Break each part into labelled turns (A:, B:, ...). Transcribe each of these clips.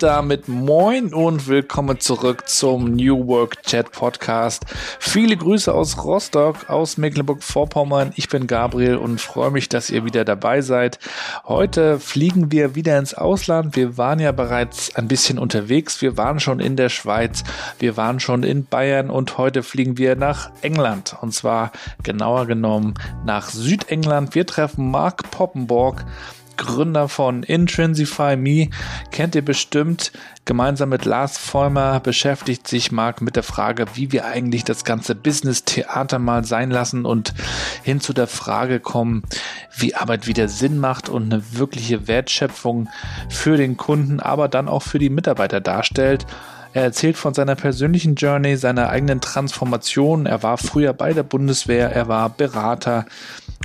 A: Damit moin und willkommen zurück zum New Work Chat Podcast. Viele Grüße aus Rostock, aus Mecklenburg-Vorpommern. Ich bin Gabriel und freue mich, dass ihr wieder dabei seid. Heute fliegen wir wieder ins Ausland. Wir waren ja bereits ein bisschen unterwegs. Wir waren schon in der Schweiz, wir waren schon in Bayern und heute fliegen wir nach England. Und zwar genauer genommen nach Südengland. Wir treffen Mark Poppenborg. Gründer von Intrinsify Me, kennt ihr bestimmt. Gemeinsam mit Lars Vollmer beschäftigt sich Marc mit der Frage, wie wir eigentlich das ganze Business-Theater mal sein lassen und hin zu der Frage kommen, wie Arbeit wieder Sinn macht und eine wirkliche Wertschöpfung für den Kunden, aber dann auch für die Mitarbeiter darstellt. Er erzählt von seiner persönlichen Journey, seiner eigenen Transformation. Er war früher bei der Bundeswehr, er war Berater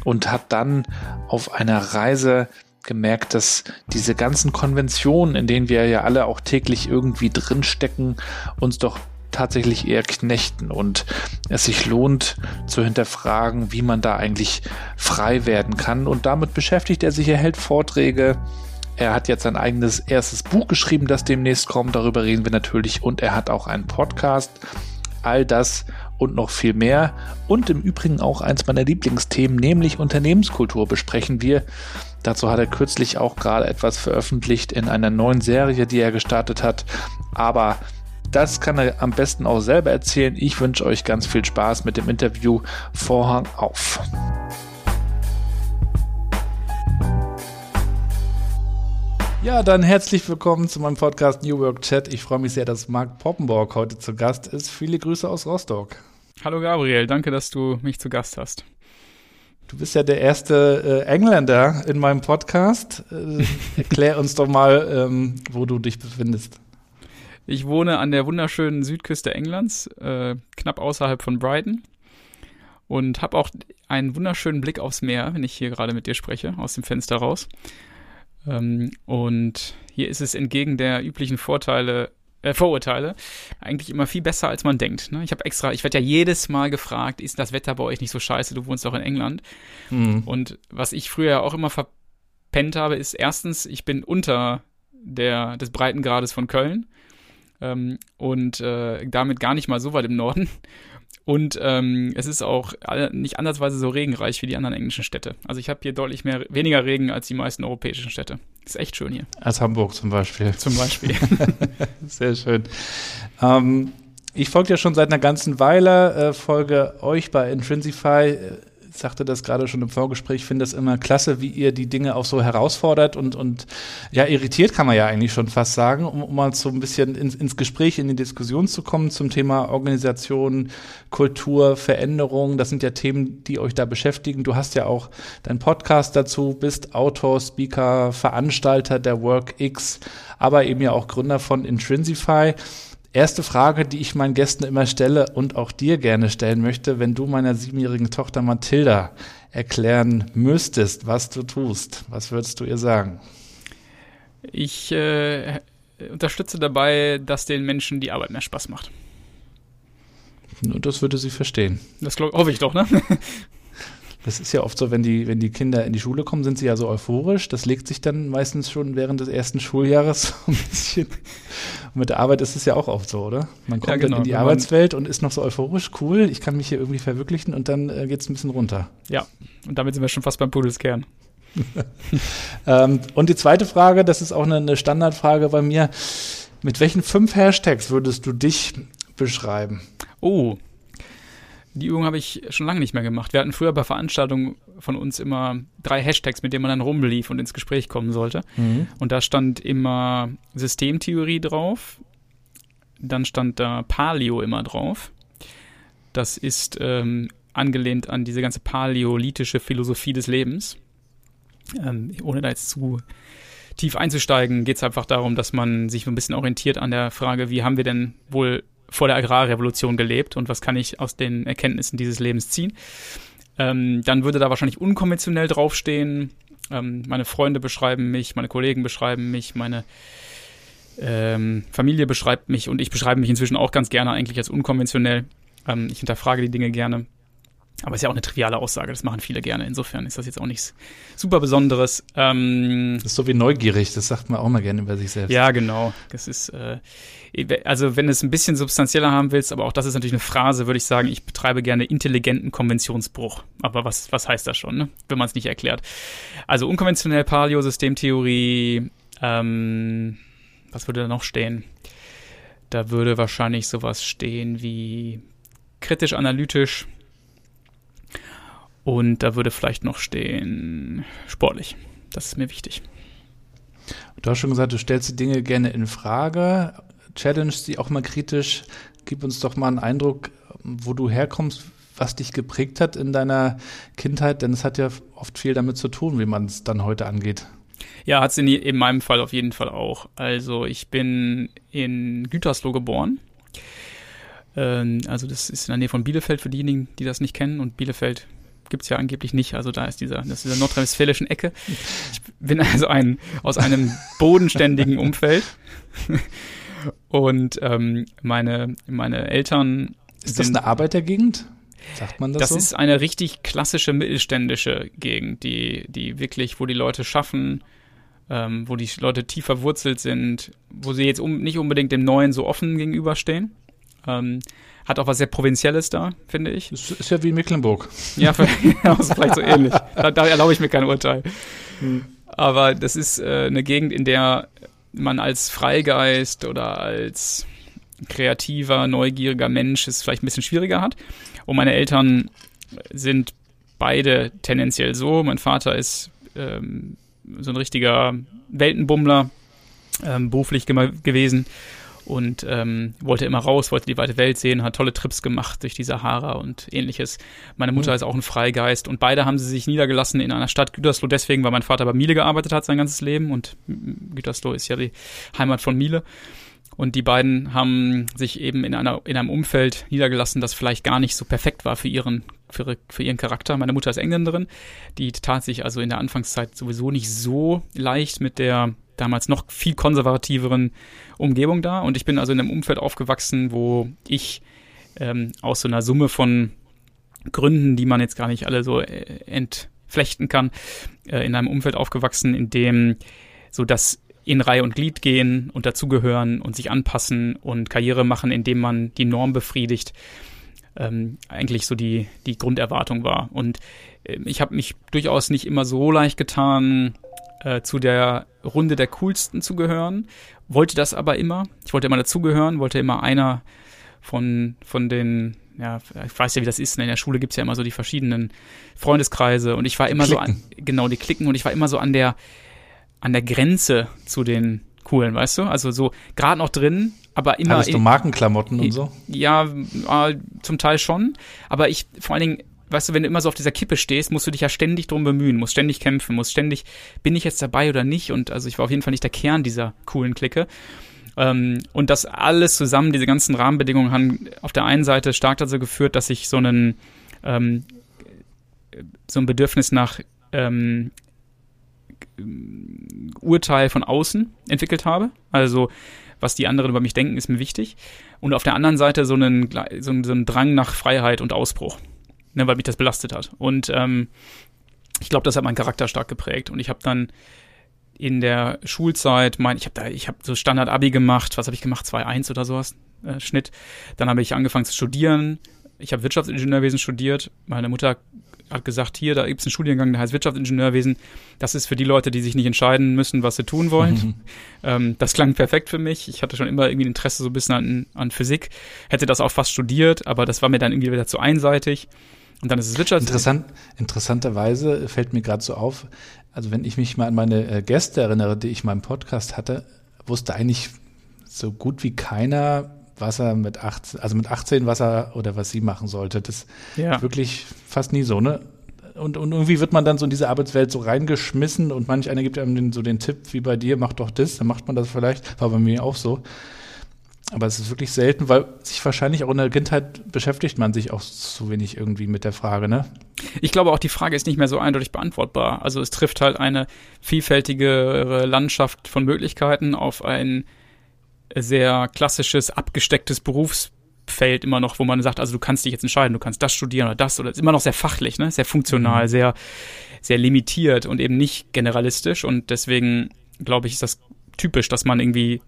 A: und hat dann auf einer Reise gemerkt, dass diese ganzen Konventionen, in denen wir ja alle auch täglich irgendwie drinstecken, uns doch tatsächlich eher knechten und es sich lohnt zu hinterfragen, wie man da eigentlich frei werden kann. Und damit beschäftigt er sich, er hält Vorträge. Er hat jetzt sein eigenes erstes Buch geschrieben, das demnächst kommt. Darüber reden wir natürlich. Und er hat auch einen Podcast. All das und noch viel mehr. Und im Übrigen auch eins meiner Lieblingsthemen, nämlich Unternehmenskultur, besprechen wir. Dazu hat er kürzlich auch gerade etwas veröffentlicht in einer neuen Serie, die er gestartet hat. Aber das kann er am besten auch selber erzählen. Ich wünsche euch ganz viel Spaß mit dem Interview. Vorhang auf. Ja, dann herzlich willkommen zu meinem Podcast New Work Chat. Ich freue mich sehr, dass Marc Poppenborg heute zu Gast ist. Viele Grüße aus Rostock.
B: Hallo Gabriel, danke, dass du mich zu Gast hast.
A: Du bist ja der erste äh, Engländer in meinem Podcast. Äh, erklär uns doch mal, ähm, wo du dich befindest.
B: Ich wohne an der wunderschönen Südküste Englands, äh, knapp außerhalb von Brighton. Und habe auch einen wunderschönen Blick aufs Meer, wenn ich hier gerade mit dir spreche, aus dem Fenster raus. Ähm, und hier ist es entgegen der üblichen Vorteile äh, Vorurteile eigentlich immer viel besser, als man denkt. Ne? Ich habe extra, ich werde ja jedes Mal gefragt, ist das Wetter bei euch nicht so scheiße? Du wohnst doch in England. Mhm. Und was ich früher auch immer verpennt habe, ist erstens, ich bin unter der, des Breitengrades von Köln ähm, und äh, damit gar nicht mal so weit im Norden. Und ähm, es ist auch nicht ansatzweise so regenreich wie die anderen englischen Städte. Also ich habe hier deutlich mehr, weniger Regen als die meisten europäischen Städte. Ist echt schön hier.
A: Als Hamburg zum Beispiel.
B: Zum Beispiel.
A: Sehr schön. Ähm, ich folge ja schon seit einer ganzen Weile, äh, folge euch bei Intrinsify sagte das gerade schon im Vorgespräch, finde das immer klasse, wie ihr die Dinge auch so herausfordert und, und ja, irritiert kann man ja eigentlich schon fast sagen, um, um mal so ein bisschen ins, ins Gespräch, in die Diskussion zu kommen zum Thema Organisation, Kultur, Veränderung. Das sind ja Themen, die euch da beschäftigen. Du hast ja auch deinen Podcast dazu, bist Autor, Speaker, Veranstalter der WorkX, aber eben ja auch Gründer von Intrinsify erste Frage, die ich meinen Gästen immer stelle und auch dir gerne stellen möchte, wenn du meiner siebenjährigen Tochter Mathilda erklären müsstest, was du tust, was würdest du ihr sagen?
B: Ich äh, unterstütze dabei, dass den Menschen die Arbeit mehr Spaß macht.
A: Nur das würde sie verstehen.
B: Das glaub, hoffe ich doch, ne?
A: Das ist ja oft so, wenn die, wenn die Kinder in die Schule kommen, sind sie ja so euphorisch. Das legt sich dann meistens schon während des ersten Schuljahres so ein bisschen. Und mit der Arbeit ist es ja auch oft so, oder? Man kommt ja, genau. dann in die Arbeitswelt und ist noch so euphorisch, cool, ich kann mich hier irgendwie verwirklichen und dann äh, geht es ein bisschen runter.
B: Ja, und damit sind wir schon fast beim Pudelskern.
A: ähm, und die zweite Frage, das ist auch eine, eine Standardfrage bei mir. Mit welchen fünf Hashtags würdest du dich beschreiben?
B: Oh, die Übung habe ich schon lange nicht mehr gemacht. Wir hatten früher bei Veranstaltungen von uns immer drei Hashtags, mit denen man dann rumlief und ins Gespräch kommen sollte. Mhm. Und da stand immer Systemtheorie drauf. Dann stand da Paleo immer drauf. Das ist ähm, angelehnt an diese ganze paläolithische Philosophie des Lebens. Ähm, ohne da jetzt zu tief einzusteigen, geht es einfach darum, dass man sich so ein bisschen orientiert an der Frage, wie haben wir denn wohl vor der Agrarrevolution gelebt und was kann ich aus den Erkenntnissen dieses Lebens ziehen. Ähm, dann würde da wahrscheinlich unkonventionell draufstehen, Ähm, meine Freunde beschreiben mich, meine Kollegen beschreiben mich, meine ähm, Familie beschreibt mich und ich beschreibe mich inzwischen auch ganz gerne eigentlich als unkonventionell. Ähm, ich hinterfrage die Dinge gerne. Aber ist ja auch eine triviale Aussage, das machen viele gerne. Insofern ist das jetzt auch nichts super Besonderes.
A: Ähm, das ist so wie neugierig, das sagt man auch mal gerne über sich selbst.
B: Ja, genau. Das ist, äh, also wenn du es ein bisschen substanzieller haben willst, aber auch das ist natürlich eine Phrase, würde ich sagen, ich betreibe gerne intelligenten Konventionsbruch. Aber was, was heißt das schon, ne? wenn man es nicht erklärt? Also unkonventionell Paleo-Systemtheorie, ähm, was würde da noch stehen? Da würde wahrscheinlich sowas stehen wie kritisch-analytisch, und da würde vielleicht noch stehen, sportlich. Das ist mir wichtig.
A: Du hast schon gesagt, du stellst die Dinge gerne in Frage, challenge sie auch mal kritisch. Gib uns doch mal einen Eindruck, wo du herkommst, was dich geprägt hat in deiner Kindheit, denn es hat ja oft viel damit zu tun, wie man es dann heute angeht.
B: Ja, hat es in, in meinem Fall auf jeden Fall auch. Also ich bin in Gütersloh geboren. Ähm, also das ist in der Nähe von Bielefeld für diejenigen, die das nicht kennen. Und Bielefeld gibt es ja angeblich nicht. Also da ist dieser, das ist dieser nordrhein-westfälischen Ecke. Ich bin also ein, aus einem bodenständigen Umfeld. Und ähm, meine, meine Eltern.
A: Ist das eine Arbeitergegend?
B: Sagt man das, das so? ist eine richtig klassische mittelständische Gegend, die, die wirklich, wo die Leute schaffen, ähm, wo die Leute tief verwurzelt sind, wo sie jetzt um, nicht unbedingt dem Neuen so offen gegenüberstehen. Ähm, hat auch was sehr Provinzielles da, finde ich.
A: Das ist ja wie Mecklenburg.
B: Ja, also vielleicht so ähnlich. Da, da, erlaube ich mir kein Urteil. Hm. Aber das ist äh, eine Gegend, in der man als Freigeist oder als kreativer, neugieriger Mensch es vielleicht ein bisschen schwieriger hat. Und meine Eltern sind beide tendenziell so. Mein Vater ist ähm, so ein richtiger Weltenbummler, ähm, beruflich gewesen und ähm, wollte immer raus, wollte die weite Welt sehen, hat tolle Trips gemacht durch die Sahara und ähnliches. Meine Mutter mhm. ist auch ein Freigeist und beide haben sie sich niedergelassen in einer Stadt Gütersloh deswegen, weil mein Vater bei Miele gearbeitet hat sein ganzes Leben und Gütersloh ist ja die Heimat von Miele. Und die beiden haben sich eben in, einer, in einem Umfeld niedergelassen, das vielleicht gar nicht so perfekt war für ihren, für, für ihren Charakter. Meine Mutter ist Engländerin, die tat sich also in der Anfangszeit sowieso nicht so leicht mit der damals noch viel konservativeren Umgebung da. Und ich bin also in einem Umfeld aufgewachsen, wo ich ähm, aus so einer Summe von Gründen, die man jetzt gar nicht alle so äh, entflechten kann, äh, in einem Umfeld aufgewachsen, in dem so das in Reihe und Glied gehen und dazugehören und sich anpassen und Karriere machen, indem man die Norm befriedigt, ähm, eigentlich so die, die Grunderwartung war. Und äh, ich habe mich durchaus nicht immer so leicht getan, äh, zu der Runde der Coolsten zu gehören, wollte das aber immer. Ich wollte immer dazugehören, wollte immer einer von, von den, ja, ich weiß ja, wie das ist, ne? in der Schule gibt's ja immer so die verschiedenen Freundeskreise und ich war immer Klicken. so an, genau, die Klicken und ich war immer so an der, an der Grenze zu den coolen, weißt du? Also so gerade noch drin, aber immer.
A: Hattest du Markenklamotten und so?
B: Ja, äh, zum Teil schon. Aber ich vor allen Dingen weißt du, wenn du immer so auf dieser Kippe stehst, musst du dich ja ständig drum bemühen, musst ständig kämpfen, musst ständig, bin ich jetzt dabei oder nicht? Und also ich war auf jeden Fall nicht der Kern dieser coolen Clique. Ähm, und das alles zusammen, diese ganzen Rahmenbedingungen haben auf der einen Seite stark dazu geführt, dass ich so einen, ähm, so ein Bedürfnis nach ähm, Urteil von außen entwickelt habe. Also was die anderen über mich denken, ist mir wichtig. Und auf der anderen Seite so einen, so einen, so einen Drang nach Freiheit und Ausbruch ne, weil mich das belastet hat. Und ähm, ich glaube, das hat meinen Charakter stark geprägt. Und ich habe dann in der Schulzeit, mein, ich habe da, ich habe so Standard-Abi gemacht, was habe ich gemacht, 2-1 oder sowas, äh, Schnitt. Dann habe ich angefangen zu studieren. Ich habe Wirtschaftsingenieurwesen studiert. Meine Mutter hat gesagt, hier, da gibt es einen Studiengang, der heißt Wirtschaftsingenieurwesen. Das ist für die Leute, die sich nicht entscheiden müssen, was sie tun wollen. Mhm. Ähm, das klang perfekt für mich. Ich hatte schon immer irgendwie Interesse so ein bisschen an, an Physik. Hätte das auch fast studiert, aber das war mir dann irgendwie wieder zu einseitig. Und dann ist es Wirtschafts
A: Interessant, interessanterweise fällt mir gerade so auf, also wenn ich mich mal an meine äh, Gäste erinnere, die ich mal im Podcast hatte, wusste eigentlich so gut wie keiner, was er mit 18, also mit 18, was er oder was sie machen sollte. Das ja. ist wirklich fast nie so, ne? Und, und irgendwie wird man dann so in diese Arbeitswelt so reingeschmissen und manch einer gibt einem den, so den Tipp wie bei dir, mach doch das, dann macht man das vielleicht, war bei mir auch so. Aber es ist wirklich selten, weil sich wahrscheinlich auch in der Kindheit beschäftigt man sich auch zu wenig irgendwie mit der Frage, ne?
B: Ich glaube auch, die Frage ist nicht mehr so eindeutig beantwortbar. Also es trifft halt eine vielfältigere Landschaft von Möglichkeiten auf ein sehr klassisches, abgestecktes Berufsfeld immer noch, wo man sagt, also du kannst dich jetzt entscheiden, du kannst das studieren oder das oder ist immer noch sehr fachlich, ne? Sehr funktional, mhm. sehr, sehr limitiert und eben nicht generalistisch. Und deswegen glaube ich, ist das typisch, dass man irgendwie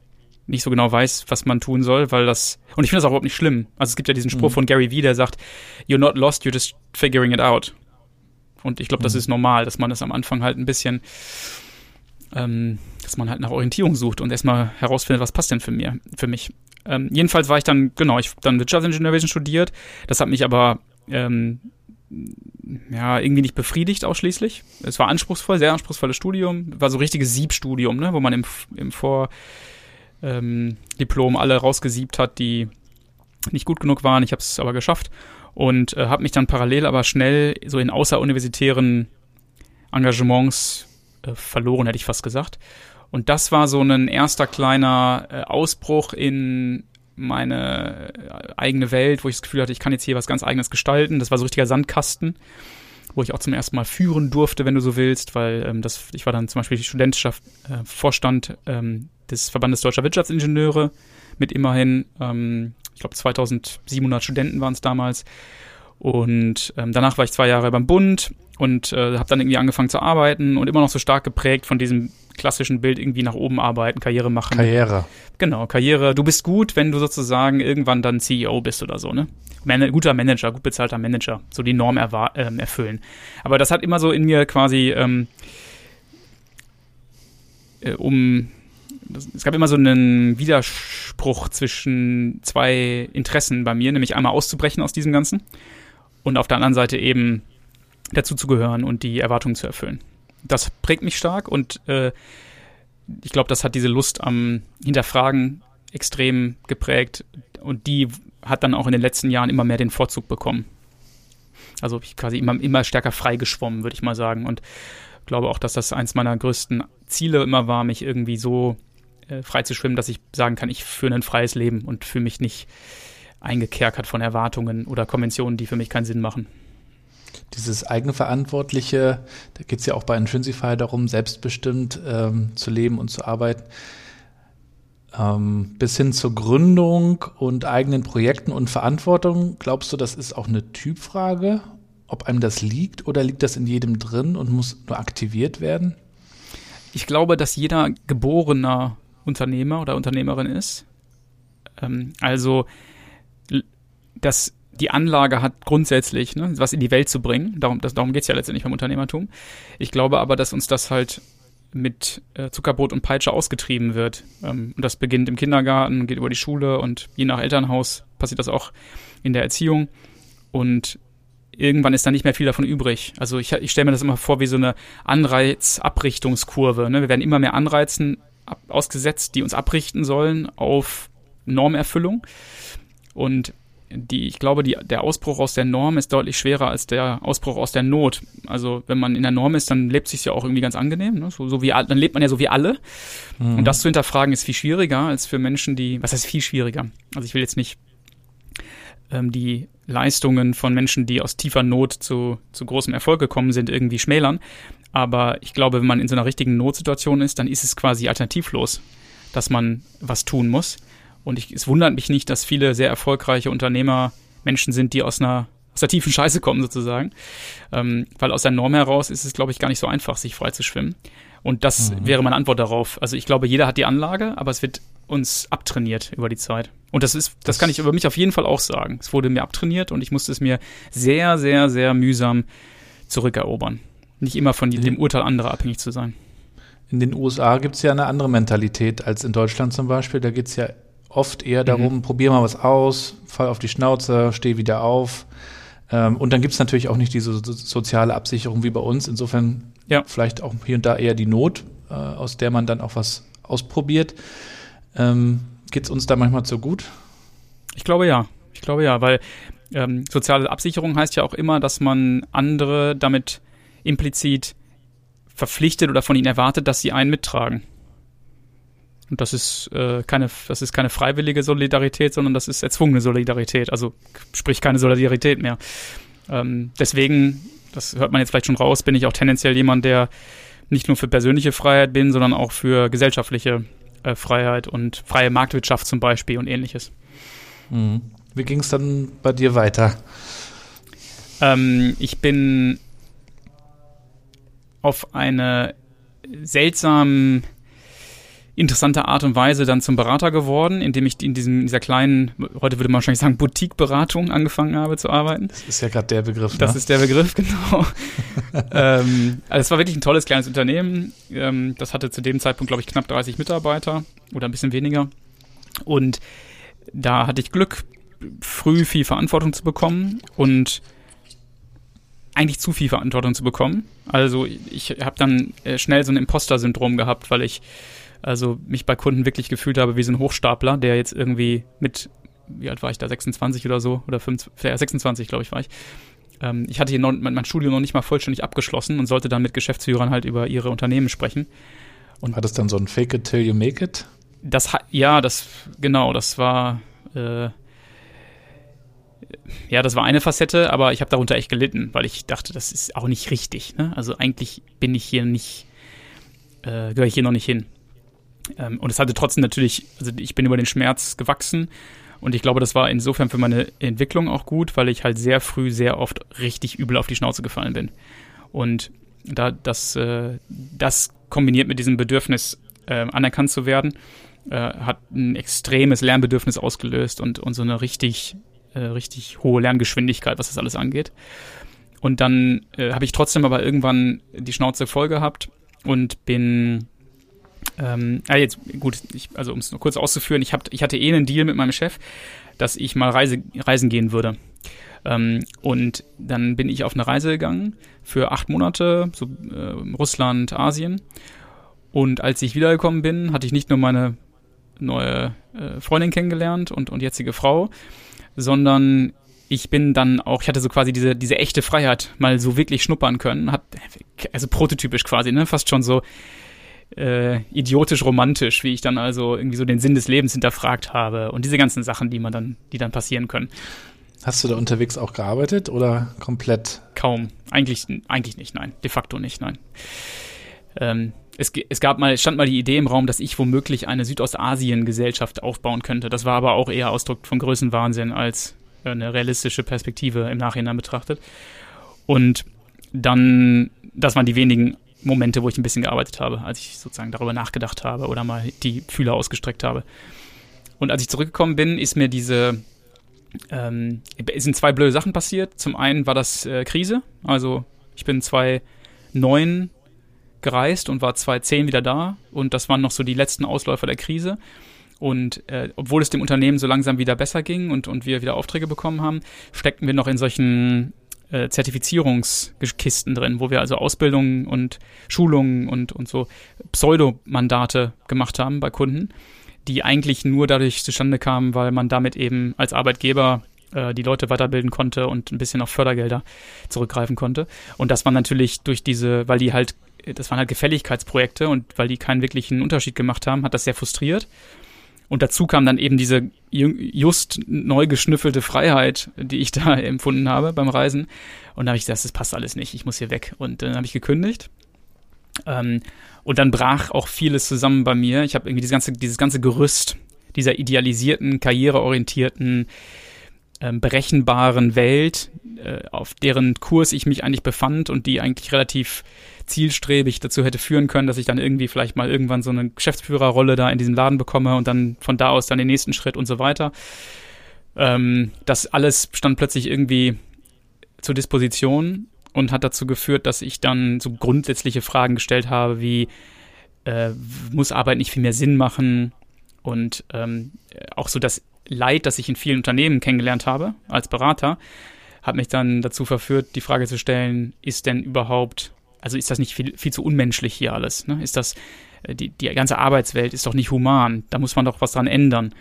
B: nicht so genau weiß, was man tun soll, weil das, und ich finde das auch überhaupt nicht schlimm. Also es gibt ja diesen Spruch mhm. von Gary Vee, der sagt, you're not lost, you're just figuring it out. Und ich glaube, das mhm. ist normal, dass man das am Anfang halt ein bisschen, ähm, dass man halt nach Orientierung sucht und erstmal herausfindet, was passt denn für mir, für mich. Ähm, jedenfalls war ich dann, genau, ich habe dann Wirtschaftsingenieurwesen studiert. Das hat mich aber ähm, ja, irgendwie nicht befriedigt ausschließlich. Es war anspruchsvoll, sehr anspruchsvolles Studium. War so richtiges Siebstudium, ne, wo man im, im Vor, ähm, Diplom alle rausgesiebt hat, die nicht gut genug waren. Ich habe es aber geschafft und äh, habe mich dann parallel aber schnell so in außeruniversitären Engagements äh, verloren, hätte ich fast gesagt. Und das war so ein erster kleiner äh, Ausbruch in meine äh, eigene Welt, wo ich das Gefühl hatte, ich kann jetzt hier was ganz eigenes gestalten. Das war so richtiger Sandkasten, wo ich auch zum ersten Mal führen durfte, wenn du so willst, weil ähm, das, ich war dann zum Beispiel die Studentschaft, äh, Vorstand ähm, des Verbandes Deutscher Wirtschaftsingenieure mit immerhin, ähm, ich glaube, 2700 Studenten waren es damals. Und ähm, danach war ich zwei Jahre beim Bund und äh, habe dann irgendwie angefangen zu arbeiten und immer noch so stark geprägt von diesem klassischen Bild irgendwie nach oben arbeiten, Karriere machen.
A: Karriere.
B: Genau, Karriere. Du bist gut, wenn du sozusagen irgendwann dann CEO bist oder so, ne? Man guter Manager, gut bezahlter Manager, so die Norm äh, erfüllen. Aber das hat immer so in mir quasi ähm, äh, um es gab immer so einen Widerspruch zwischen zwei Interessen bei mir, nämlich einmal auszubrechen aus diesem Ganzen und auf der anderen Seite eben dazu zu gehören und die Erwartungen zu erfüllen. Das prägt mich stark und äh, ich glaube, das hat diese Lust am Hinterfragen extrem geprägt und die hat dann auch in den letzten Jahren immer mehr den Vorzug bekommen. Also ich quasi immer, immer stärker freigeschwommen, würde ich mal sagen. Und glaube auch, dass das eins meiner größten Ziele immer war, mich irgendwie so äh, frei zu schwimmen, dass ich sagen kann, ich führe ein freies Leben und fühle mich nicht eingekerkert von Erwartungen oder Konventionen, die für mich keinen Sinn machen.
A: Dieses eigenverantwortliche, da geht es ja auch bei Intrinsify darum, selbstbestimmt ähm, zu leben und zu arbeiten, ähm, bis hin zur Gründung und eigenen Projekten und Verantwortung. Glaubst du, das ist auch eine Typfrage, ob einem das liegt oder liegt das in jedem drin und muss nur aktiviert werden?
B: Ich glaube, dass jeder geborener Unternehmer oder Unternehmerin ist. Ähm, also, dass die Anlage hat grundsätzlich, ne, was in die Welt zu bringen. Darum, darum geht es ja letztendlich beim Unternehmertum. Ich glaube aber, dass uns das halt mit äh, Zuckerbrot und Peitsche ausgetrieben wird. Ähm, und das beginnt im Kindergarten, geht über die Schule und je nach Elternhaus passiert das auch in der Erziehung. Und irgendwann ist da nicht mehr viel davon übrig. Also ich, ich stelle mir das immer vor wie so eine Anreizabrichtungskurve. Ne? Wir werden immer mehr Anreizen ab, ausgesetzt, die uns abrichten sollen auf Normerfüllung. Und die, ich glaube, die, der Ausbruch aus der Norm ist deutlich schwerer als der Ausbruch aus der Not. Also wenn man in der Norm ist, dann lebt sich ja auch irgendwie ganz angenehm. Ne? So, so wie dann lebt man ja so wie alle. Mhm. Und das zu hinterfragen ist viel schwieriger als für Menschen, die. Was heißt viel schwieriger? Also ich will jetzt nicht ähm, die Leistungen von Menschen, die aus tiefer Not zu, zu großem Erfolg gekommen sind, irgendwie schmälern. Aber ich glaube, wenn man in so einer richtigen Notsituation ist, dann ist es quasi alternativlos, dass man was tun muss. Und ich, es wundert mich nicht, dass viele sehr erfolgreiche Unternehmer Menschen sind, die aus einer aus der tiefen Scheiße kommen sozusagen. Ähm, weil aus der Norm heraus ist es, glaube ich, gar nicht so einfach, sich frei zu schwimmen. Und das mhm. wäre meine Antwort darauf. Also ich glaube, jeder hat die Anlage, aber es wird uns abtrainiert über die Zeit. Und das ist, das, das kann ich über mich auf jeden Fall auch sagen. Es wurde mir abtrainiert und ich musste es mir sehr, sehr, sehr mühsam zurückerobern. Nicht immer von dem Urteil anderer abhängig zu sein.
A: In den USA gibt es ja eine andere Mentalität als in Deutschland zum Beispiel. Da geht es ja oft eher darum, mhm. probier mal was aus, fall auf die Schnauze, steh wieder auf. Ähm, und dann gibt es natürlich auch nicht diese so soziale Absicherung wie bei uns. Insofern ja. vielleicht auch hier und da eher die Not, äh, aus der man dann auch was ausprobiert. Ähm, Geht es uns da manchmal zu gut?
B: Ich glaube ja. Ich glaube ja, weil ähm, soziale Absicherung heißt ja auch immer, dass man andere damit implizit verpflichtet oder von ihnen erwartet, dass sie einen mittragen. Und das ist äh, keine, das ist keine freiwillige Solidarität, sondern das ist erzwungene Solidarität. Also sprich keine Solidarität mehr. Ähm, deswegen, das hört man jetzt vielleicht schon raus, bin ich auch tendenziell jemand, der nicht nur für persönliche Freiheit bin, sondern auch für gesellschaftliche äh, Freiheit und freie Marktwirtschaft zum Beispiel und ähnliches.
A: Mhm. Wie ging es dann bei dir weiter?
B: Ähm, ich bin auf eine seltsam interessante Art und Weise dann zum Berater geworden, indem ich in diesem, dieser kleinen, heute würde man wahrscheinlich sagen, Boutique-Beratung angefangen habe zu arbeiten.
A: Das ist ja gerade der Begriff.
B: Das ne? ist der Begriff, genau. ähm, also es war wirklich ein tolles kleines Unternehmen. Ähm, das hatte zu dem Zeitpunkt, glaube ich, knapp 30 Mitarbeiter oder ein bisschen weniger. Und da hatte ich Glück, früh viel Verantwortung zu bekommen und eigentlich zu viel Verantwortung zu bekommen. Also ich habe dann äh, schnell so ein Imposter-Syndrom gehabt, weil ich also mich bei Kunden wirklich gefühlt habe wie so ein Hochstapler, der jetzt irgendwie mit, wie alt war ich da, 26 oder so, oder 25, ja, 26 glaube ich war ich. Ähm, ich hatte hier noch, mein, mein Studium noch nicht mal vollständig abgeschlossen und sollte dann mit Geschäftsführern halt über ihre Unternehmen sprechen.
A: Und war das dann so ein Fake it till you make it?
B: Das, ja, das, genau, das war, äh, ja, das war eine Facette, aber ich habe darunter echt gelitten, weil ich dachte, das ist auch nicht richtig. Ne? Also eigentlich bin ich hier nicht, äh, gehöre ich hier noch nicht hin. Ähm, und es hatte trotzdem natürlich, also ich bin über den Schmerz gewachsen und ich glaube, das war insofern für meine Entwicklung auch gut, weil ich halt sehr früh sehr oft richtig übel auf die Schnauze gefallen bin. Und da das, äh, das kombiniert mit diesem Bedürfnis, äh, anerkannt zu werden, äh, hat ein extremes Lernbedürfnis ausgelöst und, und so eine richtig, äh, richtig hohe Lerngeschwindigkeit, was das alles angeht. Und dann äh, habe ich trotzdem aber irgendwann die Schnauze voll gehabt und bin ähm, ah, jetzt, gut, ich, also um es nur kurz auszuführen, ich, hab, ich hatte eh einen Deal mit meinem Chef, dass ich mal Reise, reisen gehen würde. Ähm, und dann bin ich auf eine Reise gegangen für acht Monate, so äh, Russland, Asien. Und als ich wiedergekommen bin, hatte ich nicht nur meine neue äh, Freundin kennengelernt und, und jetzige Frau, sondern ich bin dann auch, ich hatte so quasi diese, diese echte Freiheit mal so wirklich schnuppern können. Hat, also prototypisch quasi, ne? Fast schon so äh, idiotisch romantisch, wie ich dann also irgendwie so den Sinn des Lebens hinterfragt habe und diese ganzen Sachen, die man dann, die dann passieren können.
A: Hast du da unterwegs auch gearbeitet oder komplett?
B: Kaum. Eigentlich, eigentlich nicht, nein. De facto nicht, nein. Ähm, es, es gab mal, stand mal die Idee im Raum, dass ich womöglich eine Südostasien-Gesellschaft aufbauen könnte. Das war aber auch eher Ausdruck von Größenwahnsinn als eine realistische Perspektive im Nachhinein betrachtet. Und dann, das waren die wenigen Momente, wo ich ein bisschen gearbeitet habe, als ich sozusagen darüber nachgedacht habe oder mal die Fühler ausgestreckt habe. Und als ich zurückgekommen bin, ist mir diese, ähm, sind zwei blöde Sachen passiert. Zum einen war das äh, Krise, also ich bin 2009 gereist und war 2010 wieder da und das waren noch so die letzten Ausläufer der Krise. Und äh, obwohl es dem Unternehmen so langsam wieder besser ging und, und wir wieder Aufträge bekommen haben, steckten wir noch in solchen äh, Zertifizierungskisten drin, wo wir also Ausbildungen und Schulungen und, und so Pseudomandate gemacht haben bei Kunden, die eigentlich nur dadurch zustande kamen, weil man damit eben als Arbeitgeber äh, die Leute weiterbilden konnte und ein bisschen auf Fördergelder zurückgreifen konnte. Und das war natürlich durch diese, weil die halt, das waren halt Gefälligkeitsprojekte und weil die keinen wirklichen Unterschied gemacht haben, hat das sehr frustriert. Und dazu kam dann eben diese just neu geschnüffelte Freiheit, die ich da empfunden habe beim Reisen. Und da habe ich gesagt, das passt alles nicht, ich muss hier weg. Und dann habe ich gekündigt. Ähm, und dann brach auch vieles zusammen bei mir. Ich habe irgendwie dieses ganze, dieses ganze Gerüst dieser idealisierten, karriereorientierten, ähm, berechenbaren Welt, äh, auf deren Kurs ich mich eigentlich befand und die eigentlich relativ zielstrebig dazu hätte führen können, dass ich dann irgendwie vielleicht mal irgendwann so eine Geschäftsführerrolle da in diesem Laden bekomme und dann von da aus dann den nächsten Schritt und so weiter. Ähm, das alles stand plötzlich irgendwie zur Disposition und hat dazu geführt, dass ich dann so grundsätzliche Fragen gestellt habe, wie äh, muss Arbeit nicht viel mehr Sinn machen und ähm, auch so das Leid, das ich in vielen Unternehmen kennengelernt habe als Berater, hat mich dann dazu verführt, die Frage zu stellen, ist denn überhaupt also ist das nicht viel, viel zu unmenschlich hier alles? Ne? Ist das, äh, die, die ganze Arbeitswelt ist doch nicht human. Da muss man doch was dran ändern.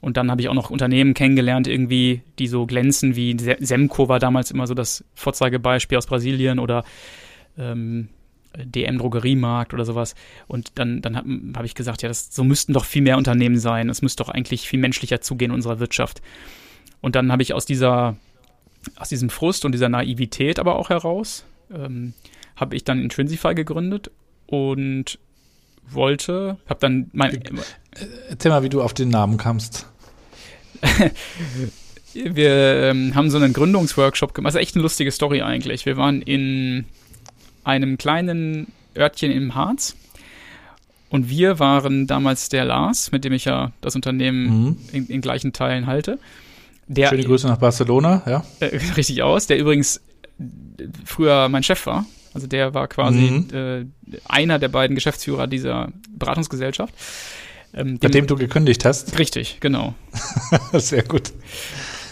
B: Und dann habe ich auch noch Unternehmen kennengelernt, irgendwie, die so glänzen wie Semco war damals immer so das Vorzeigebeispiel aus Brasilien oder ähm, DM-Drogeriemarkt oder sowas. Und dann, dann habe hab ich gesagt, ja, das, so müssten doch viel mehr Unternehmen sein. Es müsste doch eigentlich viel menschlicher zugehen in unserer Wirtschaft. Und dann habe ich aus dieser, aus diesem Frust und dieser Naivität aber auch heraus, ähm, habe ich dann Intrinsify gegründet und wollte, habe dann mein.
A: Erzähl mal, wie du auf den Namen kamst.
B: wir ähm, haben so einen Gründungsworkshop gemacht. Also echt eine lustige Story eigentlich. Wir waren in einem kleinen Örtchen im Harz. Und wir waren damals der Lars, mit dem ich ja das Unternehmen mhm. in, in, gleichen Teilen halte.
A: Der, Schöne Grüße nach Barcelona, ja.
B: Äh, richtig aus, der übrigens früher mein Chef war. Also der war quasi mhm. äh, einer der beiden Geschäftsführer dieser Beratungsgesellschaft.
A: Ähm, dem, dem du gekündigt hast?
B: Richtig, genau.
A: Sehr gut.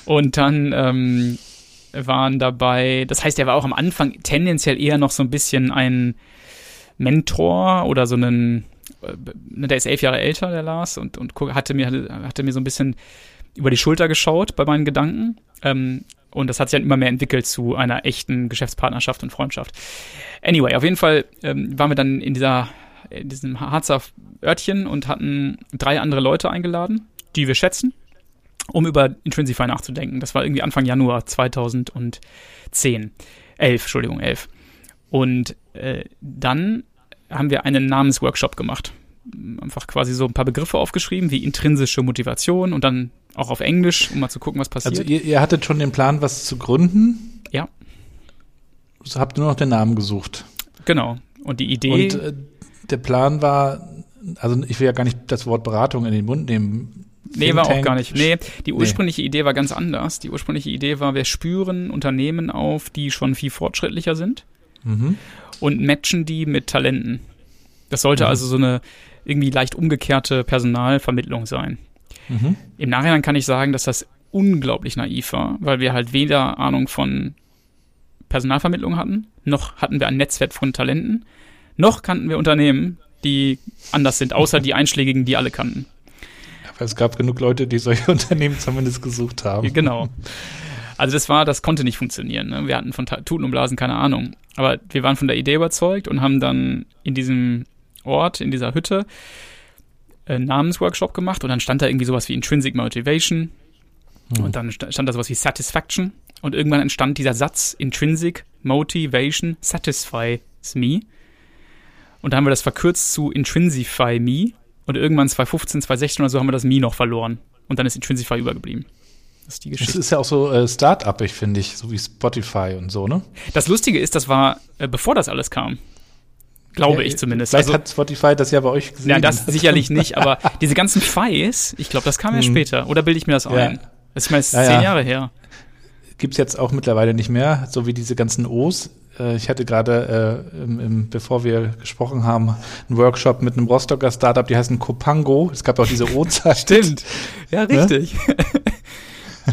B: Und dann ähm, waren dabei, das heißt, er war auch am Anfang tendenziell eher noch so ein bisschen ein Mentor oder so einen, äh, der ist elf Jahre älter, der Lars, und, und hatte mir, hatte mir so ein bisschen über die Schulter geschaut bei meinen Gedanken. Ähm, und das hat sich dann immer mehr entwickelt zu einer echten Geschäftspartnerschaft und Freundschaft. Anyway, auf jeden Fall ähm, waren wir dann in dieser in diesem Harzer Örtchen und hatten drei andere Leute eingeladen, die wir schätzen um über Intrinsify nachzudenken. Das war irgendwie Anfang Januar 2010. 11, Entschuldigung, 11. Und äh, dann haben wir einen Namensworkshop gemacht. Einfach quasi so ein paar Begriffe aufgeschrieben, wie intrinsische Motivation und dann auch auf Englisch, um mal zu gucken, was passiert.
A: Also ihr, ihr hattet schon den Plan, was zu gründen?
B: Ja.
A: So habt nur noch den Namen gesucht.
B: Genau. Und die Idee.
A: Und äh, der Plan war, also ich will ja gar nicht das Wort Beratung in den Mund nehmen.
B: Nee, war auch gar nicht. Nee, die ursprüngliche nee. Idee war ganz anders. Die ursprüngliche Idee war, wir spüren Unternehmen auf, die schon viel fortschrittlicher sind mhm. und matchen die mit Talenten. Das sollte mhm. also so eine irgendwie leicht umgekehrte Personalvermittlung sein. Mhm. Im Nachhinein kann ich sagen, dass das unglaublich naiv war, weil wir halt weder Ahnung von Personalvermittlung hatten, noch hatten wir ein Netzwerk von Talenten, noch kannten wir Unternehmen, die anders sind, außer die einschlägigen, die alle kannten.
A: Es gab genug Leute, die solche Unternehmen zumindest gesucht haben.
B: Genau. Also das war, das konnte nicht funktionieren. Ne? Wir hatten von Tuten und Blasen keine Ahnung. Aber wir waren von der Idee überzeugt und haben dann in diesem Ort, in dieser Hütte, einen Namensworkshop gemacht und dann stand da irgendwie sowas wie Intrinsic Motivation hm. und dann stand da sowas wie Satisfaction und irgendwann entstand dieser Satz Intrinsic Motivation Satisfies Me und da haben wir das verkürzt zu Intrinsify Me und irgendwann 2015, 2016 oder so haben wir das Mi noch verloren. Und dann ist Intrinsify übergeblieben.
A: Das ist die Geschichte. Das ist ja auch so äh, Start-up, ich finde ich, so wie Spotify und so, ne?
B: Das Lustige ist, das war, äh, bevor das alles kam. Glaube ja, ich zumindest.
A: Vielleicht also, hat Spotify das ja bei euch
B: gesehen. Ja, das sicherlich nicht, aber diese ganzen Files, ich glaube, das kam ja mhm. später. Oder bilde ich mir das ja. ein? Das ist meist ja, zehn Jahre her.
A: Gibt es jetzt auch mittlerweile nicht mehr, so wie diese ganzen O's. Äh, ich hatte gerade, äh, im, im, bevor wir gesprochen haben, einen Workshop mit einem Rostocker Startup, die heißen Copango. Es gab auch diese Oza.
B: Stimmt. Ja, ne? richtig. Ne?